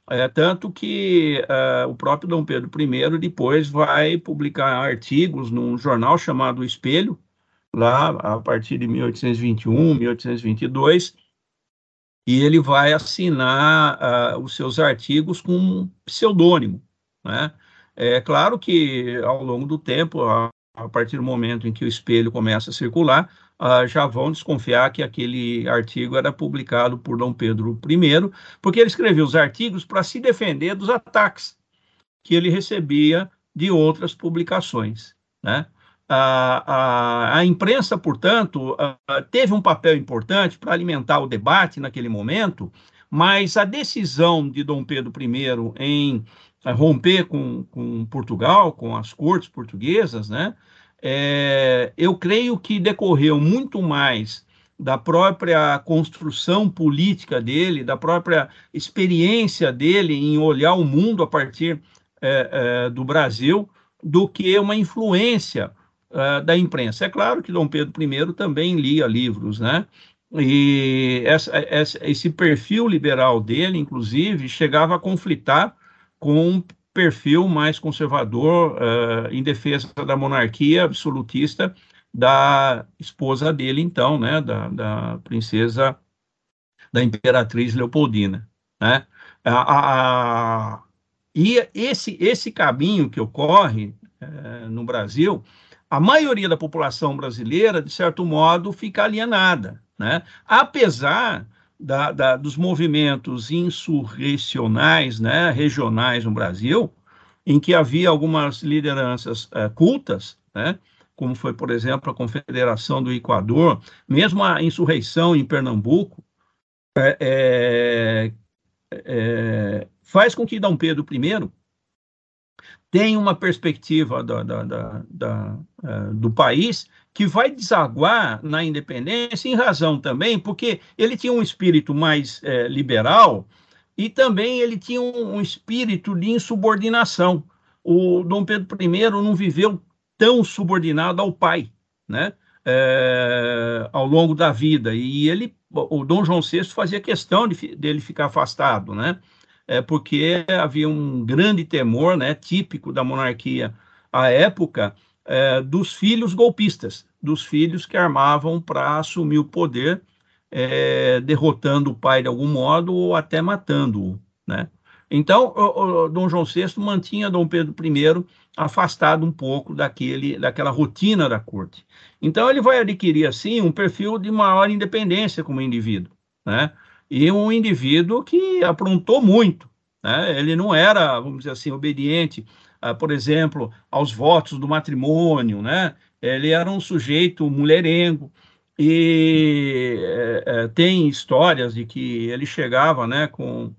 É, tanto que uh, o próprio Dom Pedro I depois vai publicar artigos num jornal chamado Espelho, lá a partir de 1821, 1822, e ele vai assinar uh, os seus artigos com um pseudônimo. Né? É claro que, ao longo do tempo, a, a partir do momento em que o espelho começa a circular, uh, já vão desconfiar que aquele artigo era publicado por Dom Pedro I, porque ele escreveu os artigos para se defender dos ataques que ele recebia de outras publicações. Né? A, a, imprensa, portanto, a, teve um papel importante para alimentar o debate naquele momento, mas a decisão de Dom Pedro I em eh, romper com, com Portugal, com as cortes portuguesas, né, é, eu creio que decorreu muito mais da própria construção política dele, da própria experiência dele em olhar o mundo a partir é, é, do Brasil, do que uma influência é, da imprensa. É claro que Dom Pedro I também lia livros, né? E essa, essa, esse perfil liberal dele, inclusive, chegava a conflitar com um perfil mais conservador, uh, em defesa da monarquia absolutista da esposa dele, então, né, da, da princesa, da imperatriz Leopoldina, né? A, a, e esse, esse caminho que ocorre uh, no Brasil, a maioria da população brasileira, de certo modo, fica alienada, né? Apesar da, da, dos movimentos insurrecionais, né, regionais no Brasil, em que havia algumas lideranças é, cultas, né, como foi, por exemplo, a Confederação do Equador, mesmo a insurreição em Pernambuco, é, é, faz com que Dom Pedro I tenha uma perspectiva da, da, da, é, do país que vai desaguar na independência em razão também, porque ele tinha um espírito mais é, liberal e também ele tinha um, um, espírito de insubordinação. O Dom Pedro I não viveu tão subordinado ao pai, né? É, ao longo da vida e ele, o Dom João VI fazia questão de, dele ficar afastado, né? É, porque havia um grande temor, né, típico da monarquia à época, é, dos filhos golpistas, dos filhos que armavam para assumir o poder, é, derrotando o pai de algum modo ou até matando-o, né? Então, o, o, Dom João VI mantinha Dom Pedro I afastado um pouco daquele, daquela rotina da corte. Então, ele vai adquirir, assim, um perfil de maior independência como indivíduo, né? E um indivíduo que aprontou muito, né? Ele não era, vamos dizer assim, obediente ah, por exemplo, aos votos do matrimônio, né? Ele era um sujeito mulherengo e é, é, tem histórias de que ele chegava, né, com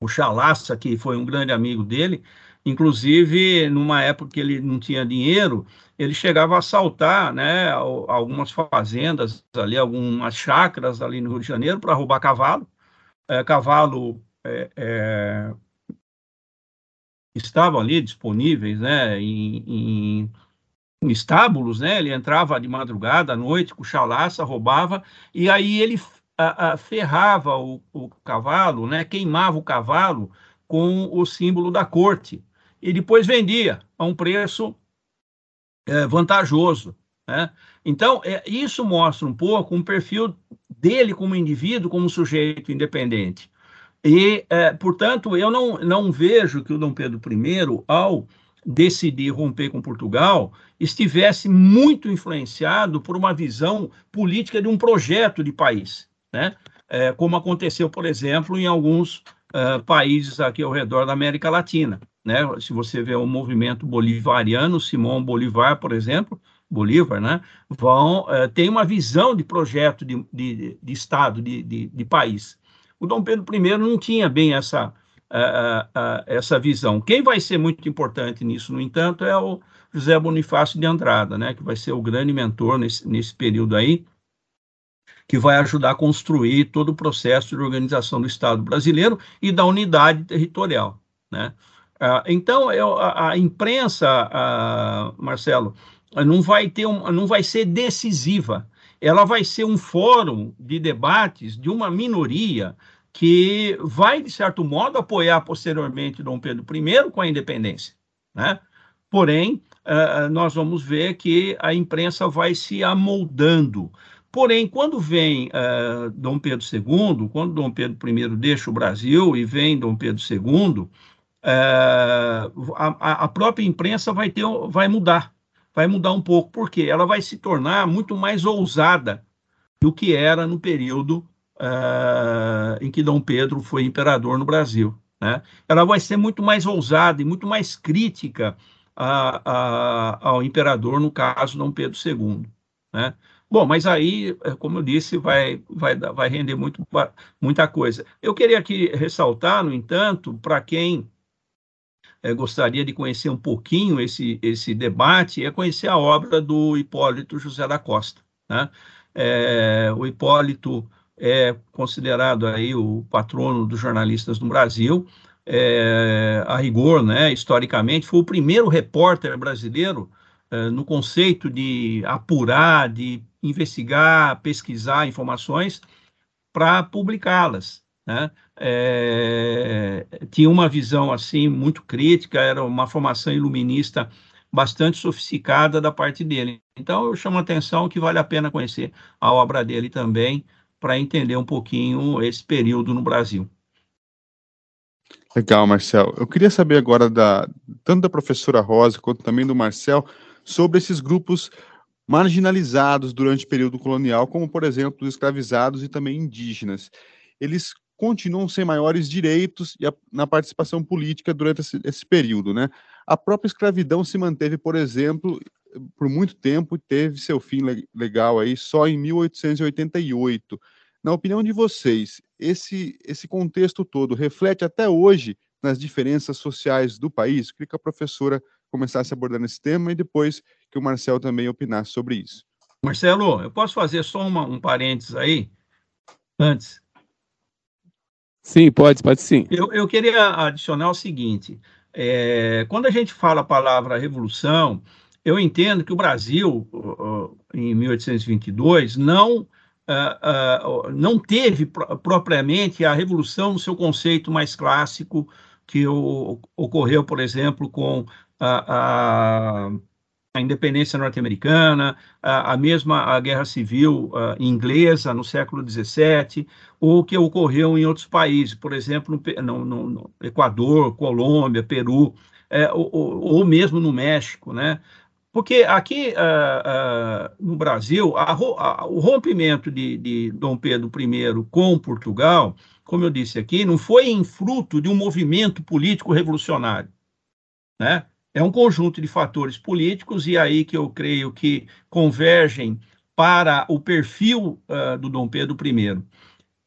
o Chalaça, que foi um grande amigo dele, inclusive numa época que ele não tinha dinheiro, ele chegava a assaltar, né, algumas fazendas ali, algumas chácaras ali no Rio de Janeiro para roubar cavalo, é, cavalo é, é, estavam ali disponíveis, né, em, em, em, estábulos, né, ele entrava de madrugada, à noite, com chalaça, roubava, e aí ele a, a, ferrava o, o, cavalo, né, queimava o cavalo com o símbolo da corte, e depois vendia a um preço é, vantajoso, né? Então, é, isso mostra um pouco um perfil dele como indivíduo, como sujeito independente. E, é, portanto, eu não, não vejo que o Dom Pedro I, ao decidir romper com Portugal, estivesse muito influenciado por uma visão política de um projeto de país, né? É, como aconteceu, por exemplo, em alguns uh, países aqui ao redor da América Latina. Né? Se você vê o movimento bolivariano, Simão Bolivar, por exemplo, Bolívar, né? vão, uh, tem uma visão de projeto de, de, de Estado, de, de, de país. O Dom Pedro I não tinha bem essa, uh, uh, essa visão. Quem vai ser muito importante nisso, no entanto, é o José Bonifácio de Andrada, né, que vai ser o grande mentor nesse, nesse período aí, que vai ajudar a construir todo o processo de organização do Estado brasileiro e da unidade territorial. Né? Uh, então, eu, a, a, imprensa, uh, Marcelo, não vai, ter um, não vai ser decisiva. Ela vai ser um fórum de debates de uma minoria que vai, de certo modo, apoiar posteriormente Dom Pedro I com a independência. Né? Porém, uh, nós vamos ver que a imprensa vai se amoldando. Porém, quando vem uh, Dom Pedro II, quando Dom Pedro I deixa o Brasil e vem Dom Pedro II, a, a, própria imprensa vai, ter, vai mudar, vai mudar um pouco, porque ela vai se tornar muito mais ousada do que era no período uh, em que Dom Pedro foi imperador no Brasil. Né? Ela vai ser muito mais ousada e muito mais crítica a, a, ao imperador, no caso, Dom Pedro II. Né? Bom, mas aí, é, como eu disse, vai, vai, vai render muito, muita coisa. Eu queria aqui ressaltar, no entanto, para quem é, gostaria de conhecer um pouquinho esse, esse debate, é conhecer a obra do Hipólito José da Costa. Né? É, o Hipólito é considerado aí o patrono dos jornalistas no Brasil. É, a rigor, né, historicamente, foi o primeiro repórter brasileiro é, no conceito de apurar, de investigar, pesquisar informações para publicá-las. Né? É, tinha uma visão assim muito crítica, era uma formação iluminista bastante sofisticada da parte dele. Então eu chamo a atenção que vale a pena conhecer a obra dele também para entender um pouquinho esse período no Brasil. Legal, Marcel. Eu queria saber agora da tanto da professora Rosa quanto também do Marcel sobre esses grupos marginalizados durante o período colonial, como por exemplo os escravizados e também indígenas. Eles continuam sem maiores direitos e a, na participação política durante esse, esse, período, né? A própria escravidão se manteve, por exemplo, por muito tempo, teve seu fim legal aí só em 1888. Na opinião de vocês, esse esse contexto todo reflete até hoje nas diferenças sociais do país? Queria que a professora começasse abordando esse tema e depois que o Marcel também opinasse sobre isso. Marcelo, eu posso fazer só uma, um parênteses aí, antes? Sim, pode, pode sim. Eu, eu queria adicionar o seguinte: é, quando a gente fala a palavra revolução, eu entendo que o Brasil, em 1822, não, uh, uh, não teve propriamente a revolução no seu conceito mais clássico, que ocorreu, por exemplo, com a, a a independência norte-americana, a, a, mesma a guerra civil uh, inglesa no século XVII, ou que ocorreu em outros países, por exemplo, no, no, no Equador, Colômbia, Peru, é, ou, ou, mesmo no México, né? Porque aqui uh, uh, no Brasil, a, o rompimento de, de Dom Pedro I com Portugal, como eu disse aqui, não foi em fruto de um movimento político revolucionário, né? É um conjunto de fatores políticos, e aí que eu creio que convergem para o perfil uh, do Dom Pedro I.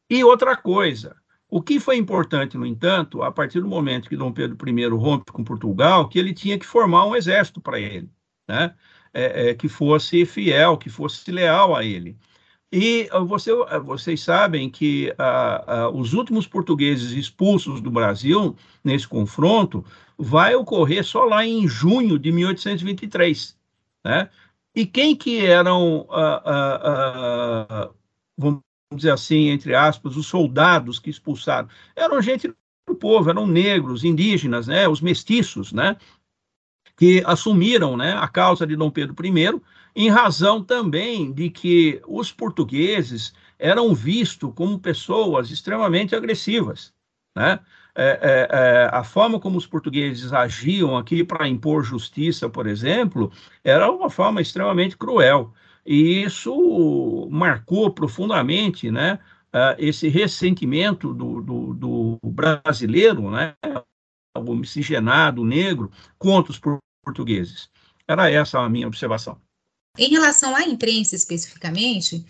E outra coisa, o que foi importante, no entanto, a partir do momento que Dom Pedro I rompe com Portugal, que ele tinha que formar um exército para ele, né? É, é, que fosse fiel, que fosse leal a ele. E uh, você, uh, vocês sabem que uh, os últimos portugueses expulsos do Brasil nesse confronto vai ocorrer só lá em junho de 1823, né? E quem que eram, vamos dizer assim, entre aspas, os soldados que expulsaram? Eram gente do povo, eram negros, indígenas, né? Os mestiços, né? Que assumiram, né? A causa de Dom Pedro I em razão também de que os portugueses eram vistos como pessoas extremamente agressivas. Né? É, é, é, a forma como os portugueses agiam aqui para impor justiça, por exemplo, era uma forma extremamente cruel. E isso marcou profundamente né, esse ressentimento do, do, do brasileiro, né, o miscigenado negro, contra os portugueses. Era essa a minha observação. Em relação à imprensa especificamente,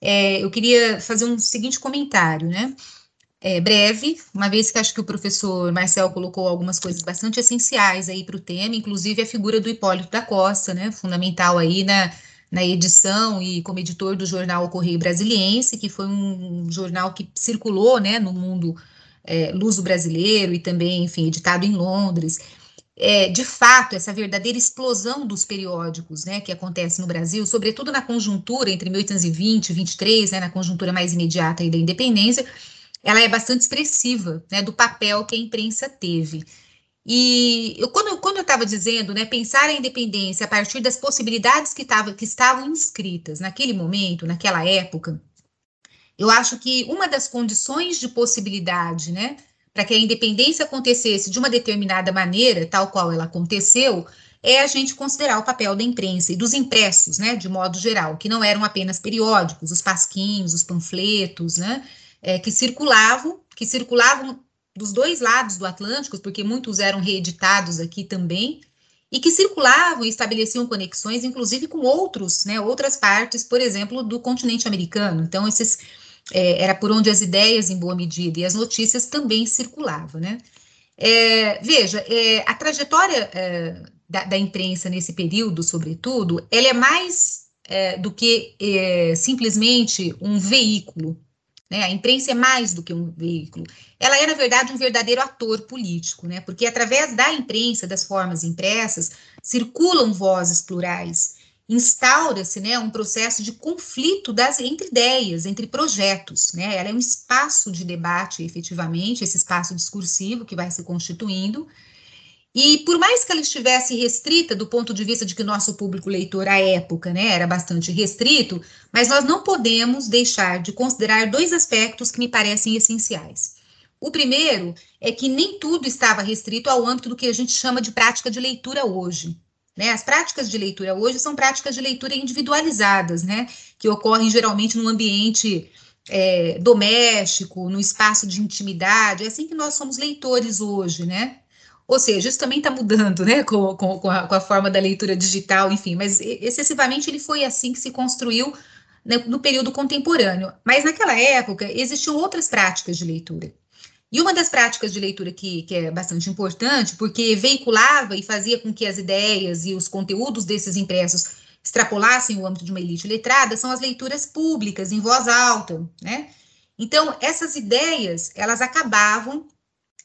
é, eu queria fazer um seguinte comentário, né? É, breve, uma vez que acho que o professor Marcel colocou algumas coisas bastante essenciais aí para o tema, inclusive a figura do Hipólito da Costa, né? Fundamental aí na, na edição e como editor do jornal Correio Brasiliense, que foi um jornal que circulou, né, no mundo é, luso brasileiro e também, enfim, editado em Londres é, de fato, essa verdadeira explosão dos periódicos, né, que acontece no Brasil, sobretudo na conjuntura entre 1820 e 23, né, na conjuntura mais imediata da independência, ela é bastante expressiva, né, do papel que a imprensa teve. E eu, quando, quando eu estava dizendo, né, pensar a independência a partir das possibilidades que, tava, que estavam inscritas naquele momento, naquela época, eu acho que uma das condições de possibilidade, né, para que a independência acontecesse de uma determinada maneira, tal qual ela aconteceu, é a gente considerar o papel da imprensa e dos impressos, né, de modo geral, que não eram apenas periódicos, os pasquins, os panfletos, né, é, que circulavam, que circulavam dos dois lados do Atlântico, porque muitos eram reeditados aqui também, e que circulavam e estabeleciam conexões, inclusive com outros, né, outras partes, por exemplo, do continente americano. Então, esses é, era por onde as ideias, em boa medida, e as notícias também circulavam, né? É, veja, é, a trajetória é, da, da, imprensa nesse período, sobretudo, ela é mais é, do que é, simplesmente um veículo. Né? A imprensa é mais do que um veículo. Ela é, na verdade, um verdadeiro ator político, né? porque através da imprensa, das formas impressas, circulam vozes plurais instaura-se né, um processo de conflito das, entre ideias, entre projetos. Né? Ela é um espaço de debate, efetivamente, esse espaço discursivo que vai se constituindo. E por mais que ela estivesse restrita do ponto de vista de que nosso público leitor à época né, era bastante restrito, mas nós não podemos deixar de considerar dois aspectos que me parecem essenciais. O primeiro é que nem tudo estava restrito ao âmbito do que a gente chama de prática de leitura hoje. Né? As práticas de leitura hoje são práticas de leitura individualizadas, né? que ocorrem geralmente num ambiente é, doméstico, no espaço de intimidade. É assim que nós somos leitores hoje, né? Ou seja, isso também está mudando, né, com, com, com, a, com, a, forma da leitura digital, enfim, mas excessivamente ele foi assim que se construiu né, no período contemporâneo. Mas naquela época existiam outras práticas de leitura. E uma das práticas de leitura que, que é bastante importante, porque veiculava e fazia com que as ideias e os conteúdos desses impressos extrapolassem o âmbito de uma elite letrada, são as leituras públicas, em voz alta, né? Então, essas ideias, elas acabavam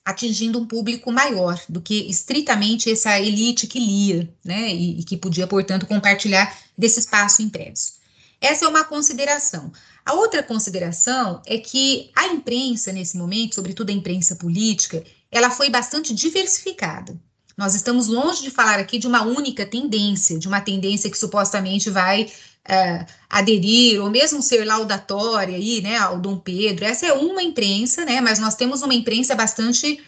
atingindo um público maior do que estritamente essa elite que lia, né? E, e que podia, portanto, compartilhar desse espaço impresso. Essa é uma consideração. A outra consideração é que a imprensa, nesse momento, sobretudo a imprensa política, ela foi bastante diversificada. Nós estamos longe de falar aqui de uma única tendência, de uma tendência que supostamente vai é, aderir ou mesmo ser laudatória aí, né, ao Dom Pedro. Essa é uma imprensa, né, mas nós temos uma imprensa bastante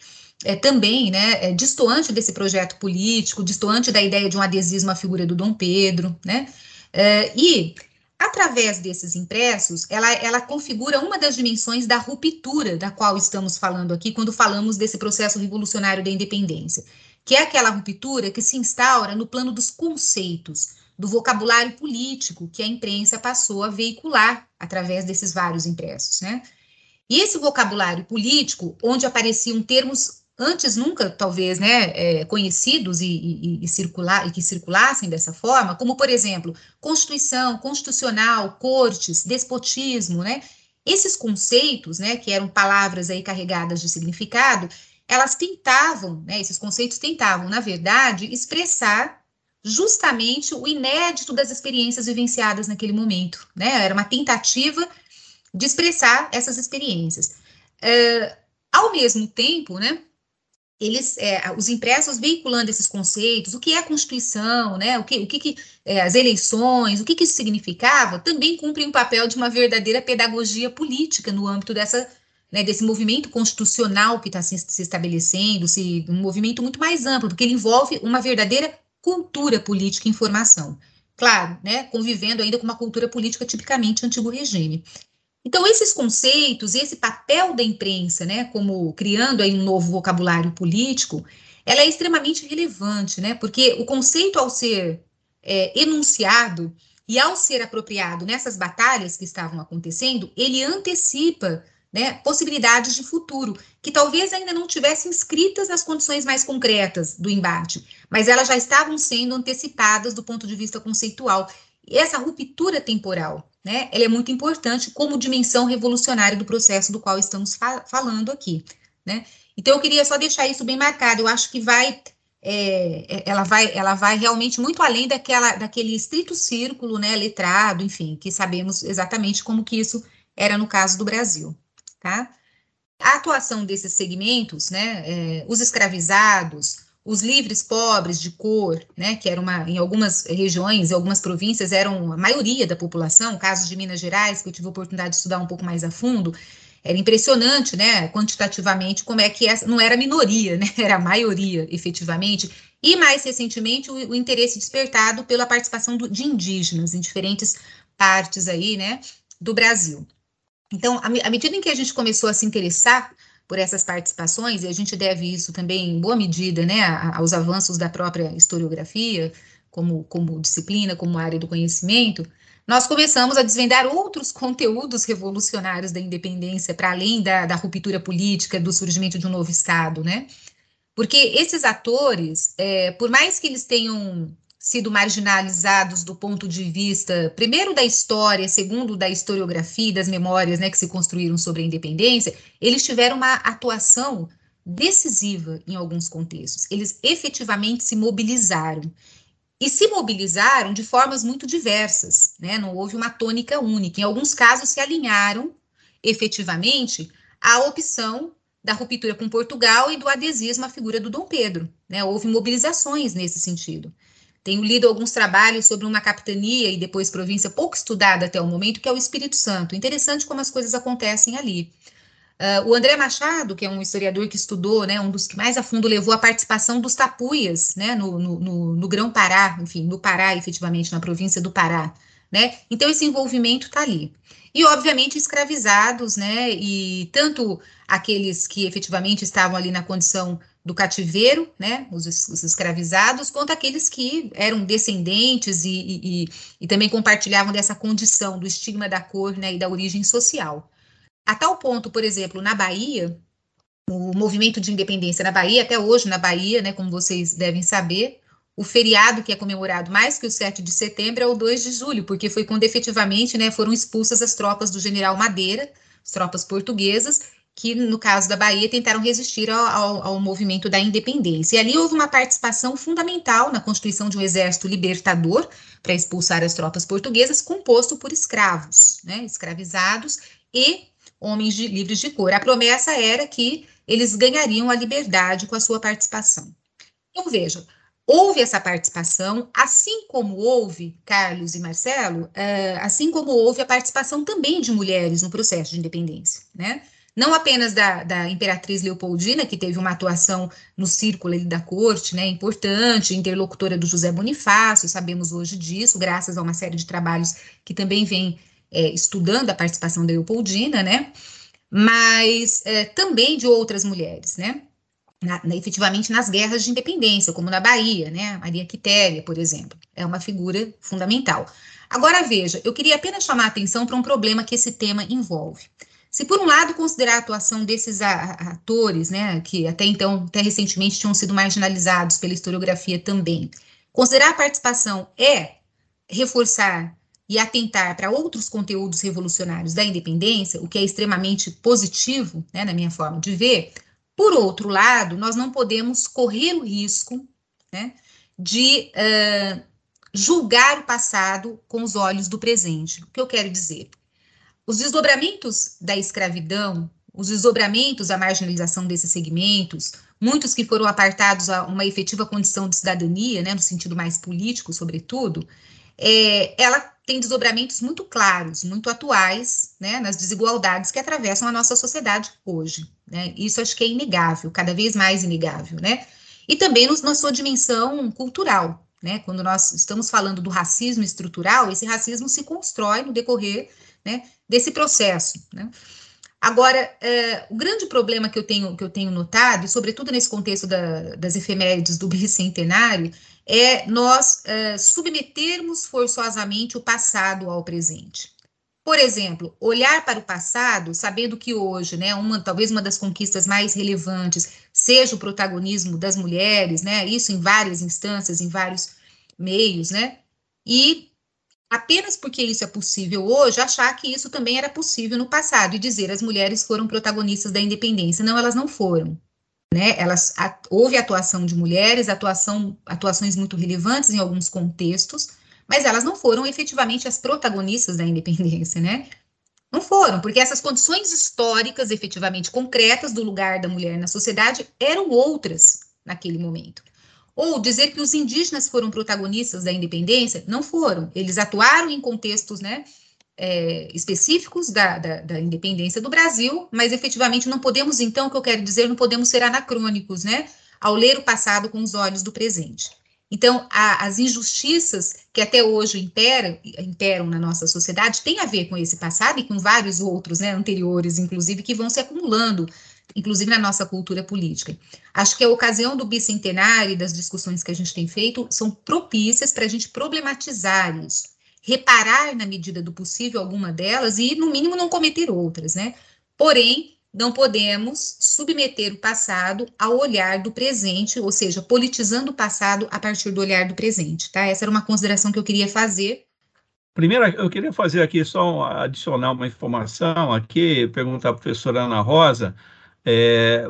é, também, né, é, distoante desse projeto político, distoante da ideia de um adesismo à figura do Dom Pedro, né, e Através desses impressos, ela, ela configura uma das dimensões da ruptura da qual estamos falando aqui quando falamos desse processo revolucionário da independência, que é aquela ruptura que se instaura no plano dos conceitos, do vocabulário político que a imprensa passou a veicular através desses vários impressos, né? E esse vocabulário político, onde apareciam termos antes nunca, talvez, né, é, conhecidos e, e, e, circular, e que circulassem dessa forma, como, por exemplo, Constituição, Constitucional, Cortes, Despotismo, né, esses conceitos, né, que eram palavras aí carregadas de significado, elas tentavam, né, esses conceitos tentavam, na verdade, expressar justamente o inédito das experiências vivenciadas naquele momento, né, era uma tentativa de expressar essas experiências. Uh, ao mesmo tempo, né, eles, é, os impressos veiculando esses conceitos, o que é a Constituição, né, o que, o que, que é, as eleições, o que, que isso significava, também cumprem um papel de uma verdadeira pedagogia política no âmbito dessa, né, desse movimento constitucional que está se, se, estabelecendo, se, um movimento muito mais amplo, porque ele envolve uma verdadeira cultura política e informação. Claro, né, convivendo ainda com uma cultura política tipicamente antigo regime. Então, esses conceitos, esse papel da imprensa, né, como criando aí um novo vocabulário político, ela é extremamente relevante, né, porque o conceito, ao ser é, enunciado e ao ser apropriado nessas batalhas que estavam acontecendo, ele antecipa né, possibilidades de futuro, que talvez ainda não tivessem escritas nas condições mais concretas do embate, mas elas já estavam sendo antecipadas do ponto de vista conceitual. E essa ruptura temporal né, ela é muito importante como dimensão revolucionária do processo do qual estamos fa falando aqui, né? Então eu queria só deixar isso bem marcado. Eu acho que vai, é, é, ela vai, ela vai realmente muito além daquela, daquele estrito círculo, né, letrado, enfim, que sabemos exatamente como que isso era no caso do Brasil, tá? A atuação desses segmentos, né, é, os escravizados, os livres pobres de cor, né, que era uma, em algumas regiões, em algumas províncias, eram a maioria da população, casos de Minas Gerais, que eu tive a oportunidade de estudar um pouco mais a fundo, era impressionante, né, quantitativamente, como é que essa, não era minoria, né, era a maioria, efetivamente, e mais recentemente o, o interesse despertado pela participação do, de indígenas em diferentes partes aí, né, do Brasil. Então, à medida em que a gente começou a se interessar por essas participações, e a gente deve isso também, em boa medida, né, aos avanços da própria historiografia, como, como disciplina, como área do conhecimento, nós começamos a desvendar outros conteúdos revolucionários da independência, para além da, da ruptura política, do surgimento de um novo Estado, né? Porque esses atores, é, por mais que eles tenham sido marginalizados do ponto de vista, primeiro da história, segundo da historiografia, das memórias né, que se construíram sobre a independência, eles tiveram uma atuação decisiva em alguns contextos. Eles efetivamente se mobilizaram. E se mobilizaram de formas muito diversas, né? não houve uma tônica única. Em alguns casos, se alinharam efetivamente à opção da ruptura com Portugal e do adesismo à figura do Dom Pedro. Né? Houve mobilizações nesse sentido. Tenho lido alguns trabalhos sobre uma capitania e depois província pouco estudada até o momento, que é o Espírito Santo. Interessante como as coisas acontecem ali. Uh, o André Machado, que é um historiador que estudou, né, um dos que mais a fundo levou a participação dos tapuias, né, no, no, no, no Grão-Pará, enfim, no Pará, efetivamente, na província do Pará, né, então esse envolvimento está ali. E, obviamente, escravizados, né, e tanto aqueles que efetivamente estavam ali na condição do cativeiro, né, os, os escravizados, quanto aqueles que eram descendentes e, e, e, e também compartilhavam dessa condição, do estigma da cor, né, e da origem social. A tal ponto, por exemplo, na Bahia, o movimento de independência na Bahia, até hoje na Bahia, né, como vocês devem saber, o feriado que é comemorado mais que o 7 de setembro é o 2 de julho, porque foi quando efetivamente né, foram expulsas as tropas do general Madeira, as tropas portuguesas, que no caso da Bahia tentaram resistir ao, ao, ao, movimento da independência. E ali houve uma participação fundamental na constituição de um exército libertador para expulsar as tropas portuguesas, composto por escravos, né, escravizados e homens de, livres de cor. A promessa era que eles ganhariam a liberdade com a sua participação. Então, veja, houve essa participação, assim como houve, Carlos e Marcelo, uh, assim como houve a participação também de mulheres no processo de independência, né? Não apenas da, da Imperatriz Leopoldina, que teve uma atuação no círculo da corte, né, importante, interlocutora do José Bonifácio, sabemos hoje disso, graças a uma série de trabalhos que também vem é, estudando a participação da Leopoldina, né? Mas é, também de outras mulheres, né? Na, na, efetivamente nas guerras de independência, como na Bahia, né? Maria Quitéria, por exemplo, é uma figura fundamental. Agora veja, eu queria apenas chamar a atenção para um problema que esse tema envolve. Se por um lado considerar a atuação desses atores, né, que até então, até recentemente tinham sido marginalizados pela historiografia também, considerar a participação é reforçar e atentar para outros conteúdos revolucionários da independência, o que é extremamente positivo, né, na minha forma de ver. Por outro lado, nós não podemos correr o risco né, de uh, julgar o passado com os olhos do presente. O que eu quero dizer? Os desdobramentos da escravidão, os desdobramentos, a marginalização desses segmentos, muitos que foram apartados a uma efetiva condição de cidadania, né, no sentido mais político, sobretudo, é, ela tem desdobramentos muito claros, muito atuais, né, nas desigualdades que atravessam a nossa sociedade hoje. Né? Isso acho que é inegável, cada vez mais inegável, né? E também nos, na sua dimensão cultural, né? Quando nós estamos falando do racismo estrutural, esse racismo se constrói no decorrer né, desse processo, né? Agora, é, o grande problema que eu tenho, que eu tenho notado, e sobretudo nesse contexto da, das efemérides do bicentenário, é nós é, submetermos forçosamente o passado ao presente. Por exemplo, olhar para o passado, sabendo que hoje, né, uma, talvez uma das conquistas mais relevantes seja o protagonismo das mulheres, né, isso em várias instâncias, em vários meios, né, e apenas porque isso é possível hoje, achar que isso também era possível no passado e dizer as mulheres foram protagonistas da independência. Não, elas não foram. Né? Elas, a, houve atuação de mulheres, atuação, atuações muito relevantes em alguns contextos, mas elas não foram efetivamente as protagonistas da independência, né? Não foram, porque essas condições históricas, efetivamente concretas do lugar da mulher na sociedade, eram outras naquele momento. Ou dizer que os indígenas foram protagonistas da independência, não foram. Eles atuaram em contextos né, é, específicos da, da, da, independência do Brasil, mas efetivamente não podemos, então, o que eu quero dizer, não podemos ser anacrônicos, né? Ao ler o passado com os olhos do presente. Então, a, as injustiças que até hoje imperam, imperam na nossa sociedade têm a ver com esse passado e com vários outros, né, anteriores, inclusive, que vão se acumulando inclusive na nossa cultura política. Acho que a ocasião do bicentenário e das discussões que a gente tem feito são propícias para a gente problematizar isso, reparar na medida do possível alguma delas e, no mínimo, não cometer outras, né? Porém, não podemos submeter o passado ao olhar do presente, ou seja, politizando o passado a partir do olhar do presente, tá? Essa era uma consideração que eu queria fazer. Primeiro, eu queria fazer aqui só adicionar uma informação aqui, perguntar à professora Ana Rosa, é,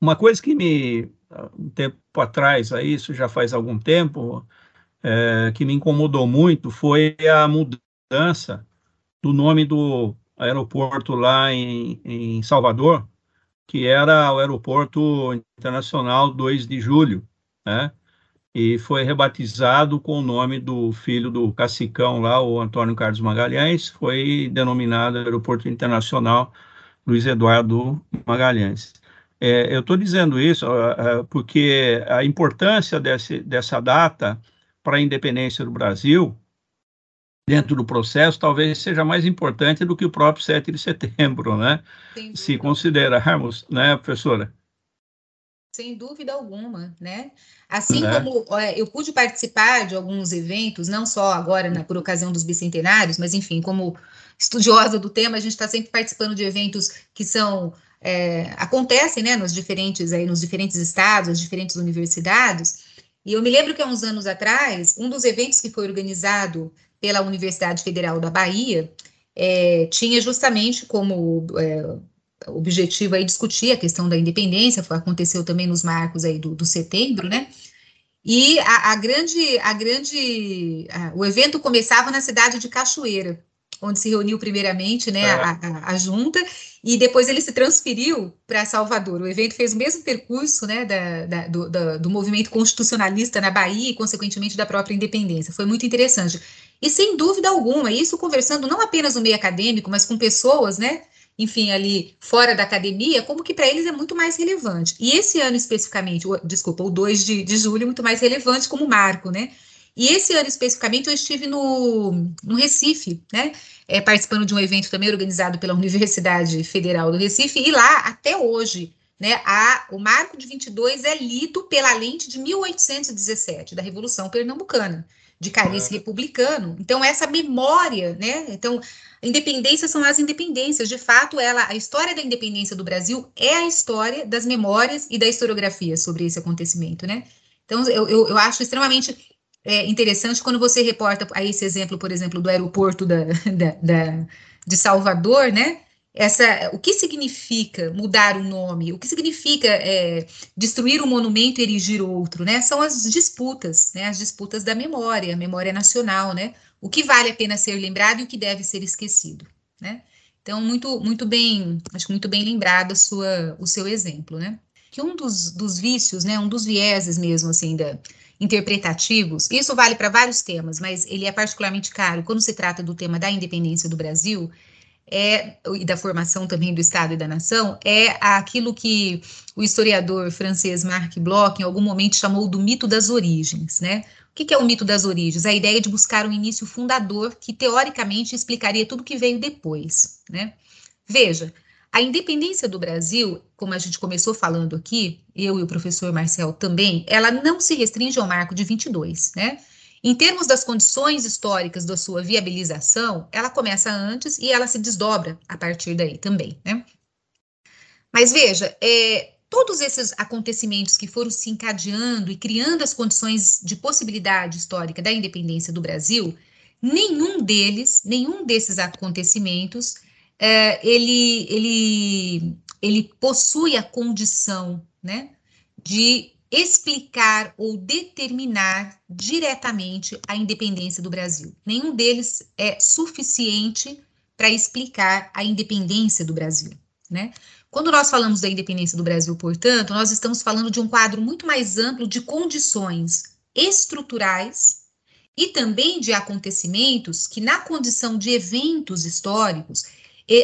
uma coisa que me, um tempo atrás, aí, isso já faz algum tempo, é, que me incomodou muito foi a mudança do nome do aeroporto lá em, em Salvador, que era o Aeroporto Internacional 2 de Julho, né? E foi rebatizado com o nome do filho do cacicão lá, o Antônio Carlos Magalhães, foi denominado Aeroporto Internacional Luiz Eduardo Magalhães. É, eu estou dizendo isso uh, porque a importância desse, dessa data para a independência do Brasil dentro do processo talvez seja mais importante do que o próprio 7 de setembro, né? Se considerarmos, né, professora? Sem dúvida alguma, né? Assim é. como eu pude participar de alguns eventos, não só agora na, por ocasião dos bicentenários, mas enfim, como estudiosa do tema, a gente está sempre participando de eventos que são é, acontecem, né, nos diferentes aí nos diferentes estados, as diferentes universidades. E eu me lembro que há uns anos atrás, um dos eventos que foi organizado pela Universidade Federal da Bahia, é, tinha justamente como é, objetivo aí discutir a questão da independência, foi, aconteceu também nos marcos aí do, do setembro, né? E a, a grande, a grande, a, o evento começava na cidade de Cachoeira, onde se reuniu primeiramente, né, é. a, a, a, junta, e depois ele se transferiu para Salvador. O evento fez o mesmo percurso, né, da, da, do, da, do movimento constitucionalista na Bahia e, consequentemente, da própria independência. Foi muito interessante. E sem dúvida alguma, isso conversando não apenas no meio acadêmico, mas com pessoas, né? Enfim, ali fora da academia, como que para eles é muito mais relevante. E esse ano especificamente, o, desculpa, o 2 de, de julho, é muito mais relevante como marco, né? E esse ano especificamente eu estive no, no Recife, né? É, participando de um evento também organizado pela Universidade Federal do Recife, e lá, até hoje, né, a, o Marco de 22 é lido pela lente de 1817, da Revolução Pernambucana de cariz é. republicano. Então, essa memória, né? Então, independência são as independências. De fato, ela, a história da independência do Brasil é a história das memórias e da historiografia sobre esse acontecimento, né? Então, eu, eu, eu acho extremamente é, interessante quando você reporta a esse exemplo, por exemplo, do aeroporto da, da, da de Salvador, né? essa, o que significa mudar o nome, o que significa é, destruir um monumento e erigir outro, né? São as disputas, né? As disputas da memória, a memória nacional, né? O que vale a pena ser lembrado e o que deve ser esquecido, né? Então, muito, muito bem, acho muito bem lembrado sua, o seu exemplo, né? Que um dos, dos vícios, né? Um dos vieses mesmo, assim, da, interpretativos, isso vale para vários temas, mas ele é particularmente caro quando se trata do tema da independência do Brasil, é, e da formação também do Estado e da nação, é aquilo que o historiador francês Marc Bloch, em algum momento, chamou do mito das origens, né? O que é o mito das origens? A ideia de buscar um início fundador que, teoricamente, explicaria tudo que veio depois, né? Veja, a independência do Brasil, como a gente começou falando aqui, eu e o professor Marcel também, ela não se restringe ao marco de 22, né? Em termos das condições históricas da sua viabilização, ela começa antes e ela se desdobra a partir daí também, né? Mas veja, é, todos esses acontecimentos que foram se encadeando e criando as condições de possibilidade histórica da independência do Brasil, nenhum deles, nenhum desses acontecimentos, é, ele, ele, ele possui a condição, né, de explicar ou determinar diretamente a independência do Brasil. Nenhum deles é suficiente para explicar a independência do Brasil, né? Quando nós falamos da independência do Brasil, portanto, nós estamos falando de um quadro muito mais amplo de condições estruturais e também de acontecimentos que, na condição de eventos históricos,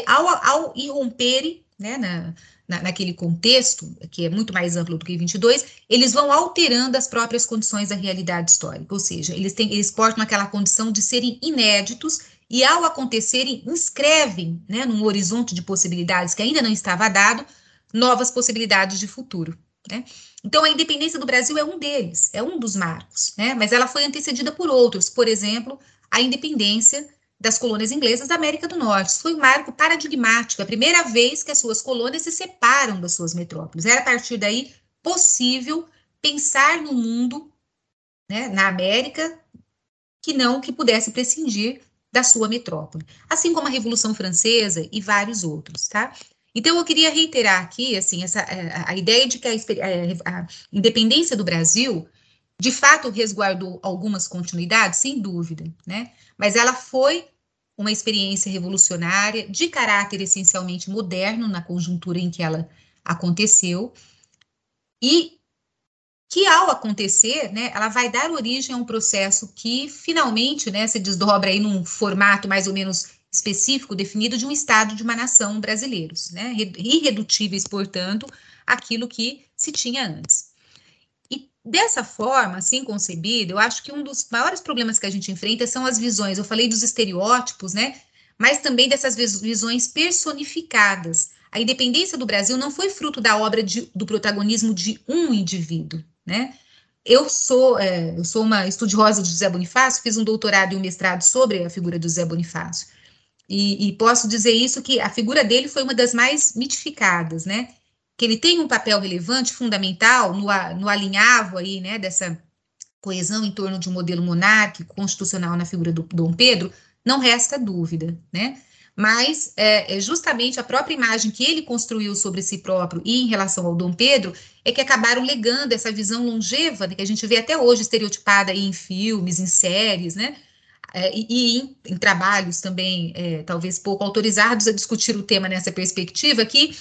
ao, ao irromperem né, na, na, naquele contexto, que é muito mais amplo do que 22, eles vão alterando as próprias condições da realidade histórica, ou seja, eles, têm, eles portam aquela condição de serem inéditos e, ao acontecerem, inscrevem, né, num horizonte de possibilidades que ainda não estava dado, novas possibilidades de futuro. Né? Então, a independência do Brasil é um deles, é um dos marcos, né? mas ela foi antecedida por outros, por exemplo, a independência das colônias inglesas da América do Norte. Isso foi um marco paradigmático, a primeira vez que as suas colônias se separam das suas metrópoles. Era a partir daí possível pensar no mundo, né, na América, que não que pudesse prescindir da sua metrópole, assim como a Revolução Francesa e vários outros, tá? Então eu queria reiterar aqui, assim, essa a, a ideia de que a, a, a independência do Brasil de fato resguardou algumas continuidades, sem dúvida, né? Mas ela foi uma experiência revolucionária de caráter essencialmente moderno na conjuntura em que ela aconteceu e que ao acontecer, né, ela vai dar origem a um processo que finalmente, né, se desdobra aí num formato mais ou menos específico definido de um estado de uma nação brasileiros, né, irredutíveis, portanto, aquilo que se tinha antes. Dessa forma, assim concebida, eu acho que um dos maiores problemas que a gente enfrenta são as visões. Eu falei dos estereótipos, né? Mas também dessas visões personificadas. A independência do Brasil não foi fruto da obra de, do protagonismo de um indivíduo, né? Eu sou, é, eu sou uma estudiosa de José Bonifácio, fiz um doutorado e um mestrado sobre a figura do José Bonifácio. E, e posso dizer isso que a figura dele foi uma das mais mitificadas, né? Que ele tem um papel relevante, fundamental, no, no alinhavo aí, né, dessa coesão em torno de um modelo monárquico, constitucional na figura do Dom Pedro, não resta dúvida, né? Mas é, é, justamente a própria imagem que ele construiu sobre si próprio e em relação ao Dom Pedro é que acabaram legando essa visão longeva né, que a gente vê até hoje estereotipada em filmes, em séries, né? É, e, e em, em, trabalhos também, é, talvez pouco autorizados a discutir o tema nessa perspectiva, que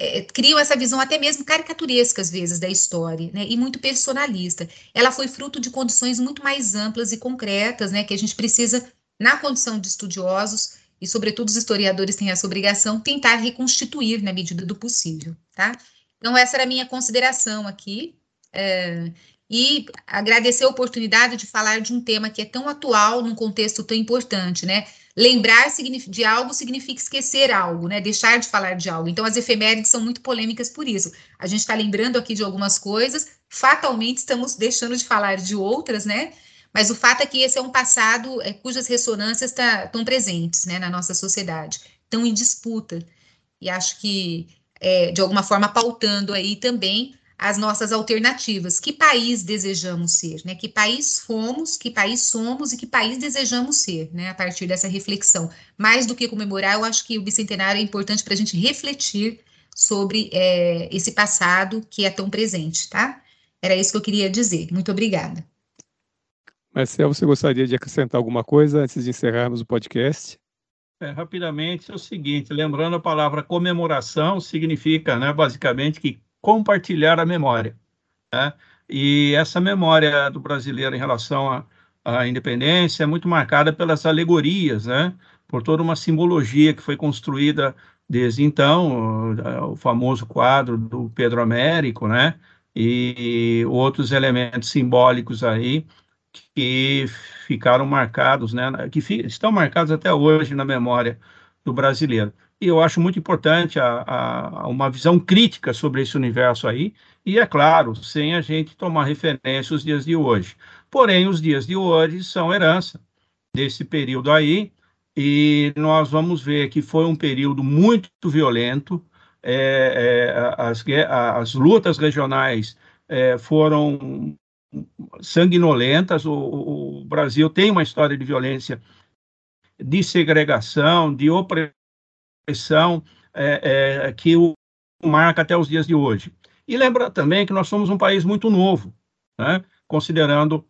é, criam essa visão até mesmo caricaturesca, às vezes, da história, né, e muito personalista. Ela foi fruto de condições muito mais amplas e concretas, né, que a gente precisa, na condição de estudiosos, e sobretudo os historiadores têm essa obrigação, tentar reconstituir na medida do possível, tá? Então, essa era a minha consideração aqui, é, e agradecer a oportunidade de falar de um tema que é tão atual, num contexto tão importante, né? Lembrar de algo significa esquecer algo, né? Deixar de falar de algo. Então, as efemérides são muito polêmicas por isso. A gente está lembrando aqui de algumas coisas, fatalmente estamos deixando de falar de outras, né? Mas o fato é que esse é um passado é, cujas ressonâncias tá, estão presentes né, na nossa sociedade, estão em disputa. E acho que, é, de alguma forma, pautando aí também as nossas alternativas. Que país desejamos ser, né? Que país fomos, que país somos e que país desejamos ser, né? A partir dessa reflexão. Mais do que comemorar, eu acho que o bicentenário é importante para a gente refletir sobre é, esse passado que é tão presente, tá? Era isso que eu queria dizer. Muito obrigada. Marcel, você gostaria de acrescentar alguma coisa antes de encerrarmos o podcast? É, rapidamente, é o seguinte, lembrando a palavra comemoração, significa, né, basicamente, que compartilhar a memória. Né? E essa memória do brasileiro em relação à, à independência é muito marcada pelas alegorias, né? por toda uma simbologia que foi construída desde então, o, o famoso quadro do Pedro Américo, né? e outros elementos simbólicos aí que ficaram marcados, né? que estão marcados até hoje na memória do brasileiro. E eu acho muito importante a, a, uma visão crítica sobre esse universo aí, e é claro, sem a gente tomar referência os dias de hoje. Porém, os dias de hoje são herança desse período aí, e nós vamos ver que foi um período muito violento, é, é, as, as, lutas regionais é, foram sanguinolentas, o, o Brasil tem uma história de violência de segregação, de opressão, expressão é, é, que o marca até os dias de hoje. E lembra também que nós somos um país muito novo, né? considerando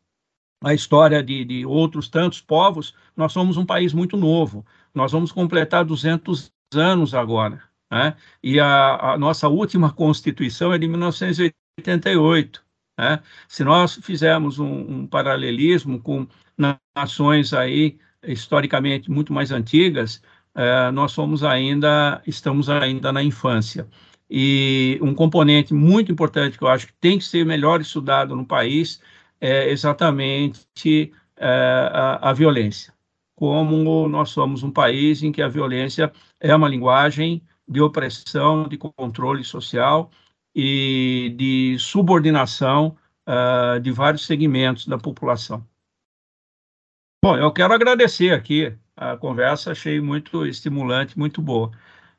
a história de, de, outros tantos povos, nós somos um país muito novo. Nós vamos completar 200 anos agora. Né? E a, a nossa última Constituição é de 1988. Né? Se nós fizermos um, um paralelismo com nações aí historicamente muito mais antigas, é, nós somos ainda, estamos ainda na infância. E um componente muito importante que eu acho que tem que ser melhor estudado no país é exatamente é, a, a violência. Como nós somos um país em que a violência é uma linguagem de opressão, de controle social e de subordinação uh, de vários segmentos da população. Bom, eu quero agradecer aqui a conversa, achei muito estimulante, muito boa.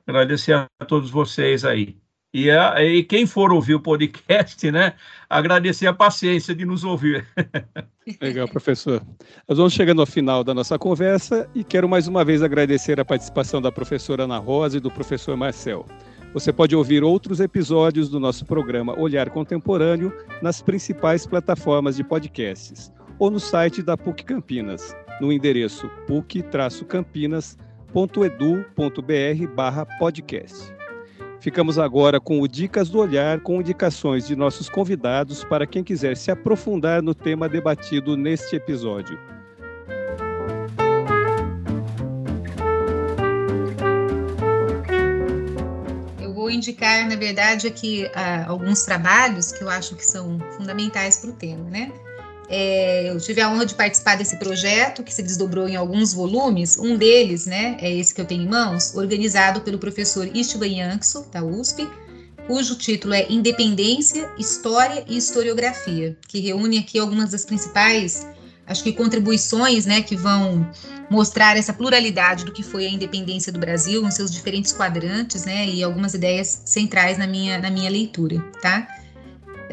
Agradecer a todos vocês aí. E, a, e quem for ouvir o podcast, né, agradecer a paciência de nos ouvir. Legal, professor. Nós vamos chegando ao final da nossa conversa e quero mais uma vez agradecer a participação da professora Ana Rosa e do professor Marcel. Você pode ouvir outros episódios do nosso programa Olhar Contemporâneo nas principais plataformas de podcasts ou no site da PUC Campinas, no endereço puc-campinas.edu.br/podcast. Ficamos agora com o Dicas do Olhar, com indicações de nossos convidados para quem quiser se aprofundar no tema debatido neste episódio. indicar, na verdade, aqui ah, alguns trabalhos que eu acho que são fundamentais para o tema, né? É, eu tive a honra de participar desse projeto, que se desdobrou em alguns volumes. Um deles, né, é esse que eu tenho em mãos, organizado pelo professor Istvan Yankso, da USP, cujo título é Independência, História e Historiografia, que reúne aqui algumas das principais acho que contribuições né, que vão mostrar essa pluralidade do que foi a independência do Brasil em seus diferentes quadrantes, né, e algumas ideias centrais na minha, na minha leitura, tá?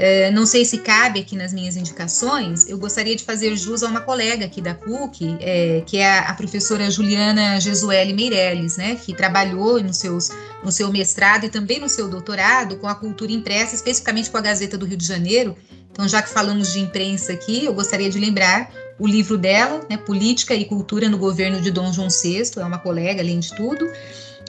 É, não sei se cabe aqui nas minhas indicações, eu gostaria de fazer jus a uma colega aqui da PUC, é, que é a, a, professora Juliana Gesueli Meirelles, né, que trabalhou no, seus, no seu mestrado e também no seu doutorado com a cultura impressa, especificamente com a Gazeta do Rio de Janeiro. Então, já que falamos de imprensa aqui, eu gostaria de lembrar o livro dela, né, Política e Cultura no Governo de Dom João VI, é uma colega, além de tudo.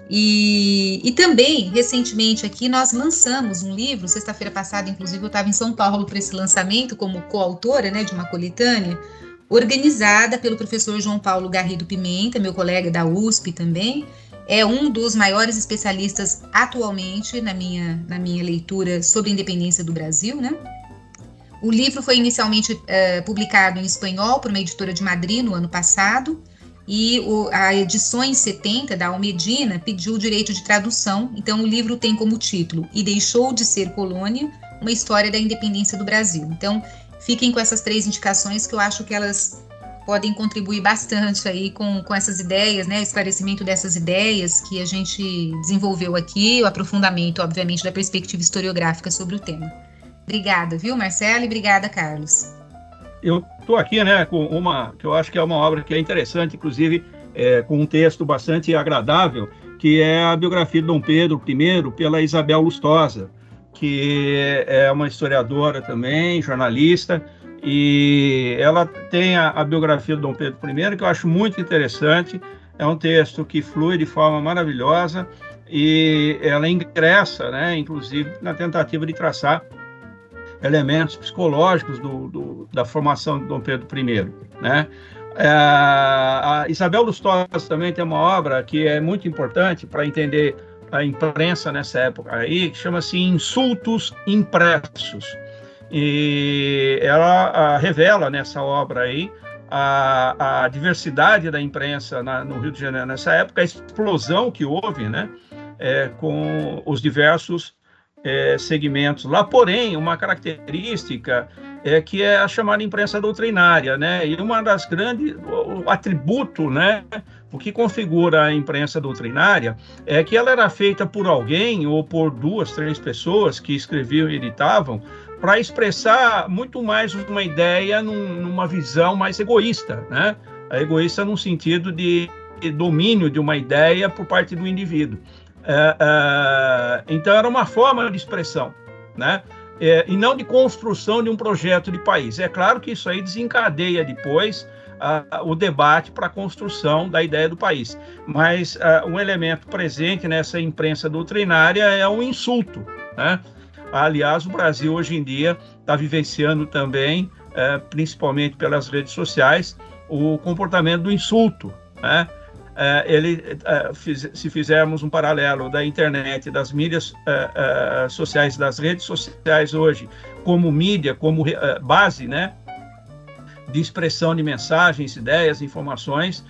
E, e também, recentemente aqui, nós lançamos um livro, sexta-feira passada, inclusive, eu estava em São Paulo para esse lançamento, como coautora né, de uma coletânea, organizada pelo professor João Paulo Garrido Pimenta, meu colega da USP também, é um dos maiores especialistas atualmente na minha, na minha leitura sobre a independência do Brasil, né? O livro foi inicialmente uh, publicado em espanhol por uma editora de Madrid no ano passado, e o, a Edições 70 da Almedina pediu o direito de tradução, então o livro tem como título E Deixou de Ser Colônia, uma história da independência do Brasil. Então, fiquem com essas três indicações que eu acho que elas podem contribuir bastante aí com, com essas ideias, né, esclarecimento dessas ideias que a gente desenvolveu aqui, o aprofundamento, obviamente, da perspectiva historiográfica sobre o tema. Obrigada, viu, Marcelo? E obrigada, Carlos. Eu estou aqui, né, com uma que eu acho que é uma obra que é interessante, inclusive é, com um texto bastante agradável, que é a biografia de Dom Pedro I pela Isabel Lustosa, que é uma historiadora também, jornalista, e ela tem a, a biografia de Dom Pedro I, que eu acho muito interessante. É um texto que flui de forma maravilhosa e ela ingressa, né, inclusive, na tentativa de traçar elementos psicológicos do, do, da formação de Dom Pedro I, né? É, a Isabel Lustosa também tem uma obra que é muito importante para entender a imprensa nessa época aí, que chama-se Insultos Impressos. E ela a, revela nessa obra aí a, a diversidade da imprensa na, no Rio de Janeiro nessa época, a explosão que houve, né, é, com os diversos é, segmentos lá, porém, uma característica é que é a chamada imprensa doutrinária, né? E uma das grandes, o atributo, né? O que configura a imprensa doutrinária é que ela era feita por alguém ou por duas, três pessoas que escreviam e editavam para expressar muito mais uma ideia num, numa visão mais egoísta, né? A egoísta no sentido de domínio de uma ideia por parte do indivíduo. É, é, então, era uma forma de expressão, né? É, e não de construção de um projeto de país. É claro que isso aí desencadeia depois o debate para a construção da ideia do país. Mas um elemento presente nessa imprensa doutrinária é um insulto. Né? Aliás, o Brasil hoje em dia está vivenciando também, principalmente pelas redes sociais, o comportamento do insulto. Né? É, ele, é, fiz, se fizermos um paralelo da internet, das mídias é, sociais, das redes sociais hoje, como mídia, como base, né, de expressão de mensagens, ideias, informações,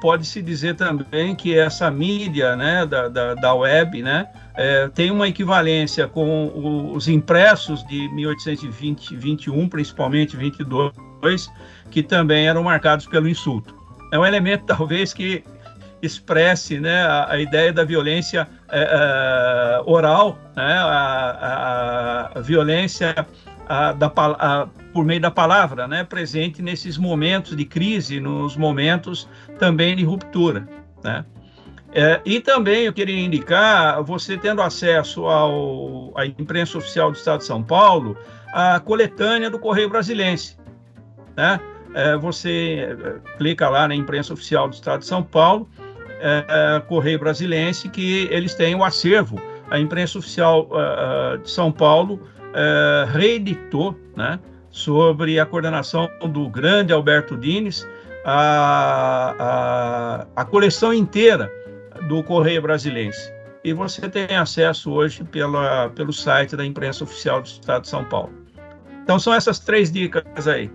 pode-se dizer também que essa mídia né, da, da, da web né, tem uma equivalência com os impressos de 1820, 21, principalmente 22, que também eram marcados pelo insulto. é um elemento talvez que expresse né, a, a ideia da violência é, é, oral, né, a, a, a violência da, por meio da palavra, né, presente nesses momentos de crise, nos momentos também de ruptura. Né. É, e também eu queria indicar, você tendo acesso ao, à imprensa oficial do Estado de São Paulo, a coletânea do Correio Brasilense. Né? É, você é, clica lá na imprensa oficial do Estado de São Paulo, é Correio Brasilense, que eles têm o acervo. A imprensa oficial é, de São Paulo reeditou, né, sobre a coordenação do grande Alberto Dines, a, a, a coleção inteira do Correio Brasilense. E você tem acesso hoje pela, pelo site da imprensa oficial do Estado de São Paulo. Então são essas três dicas aí.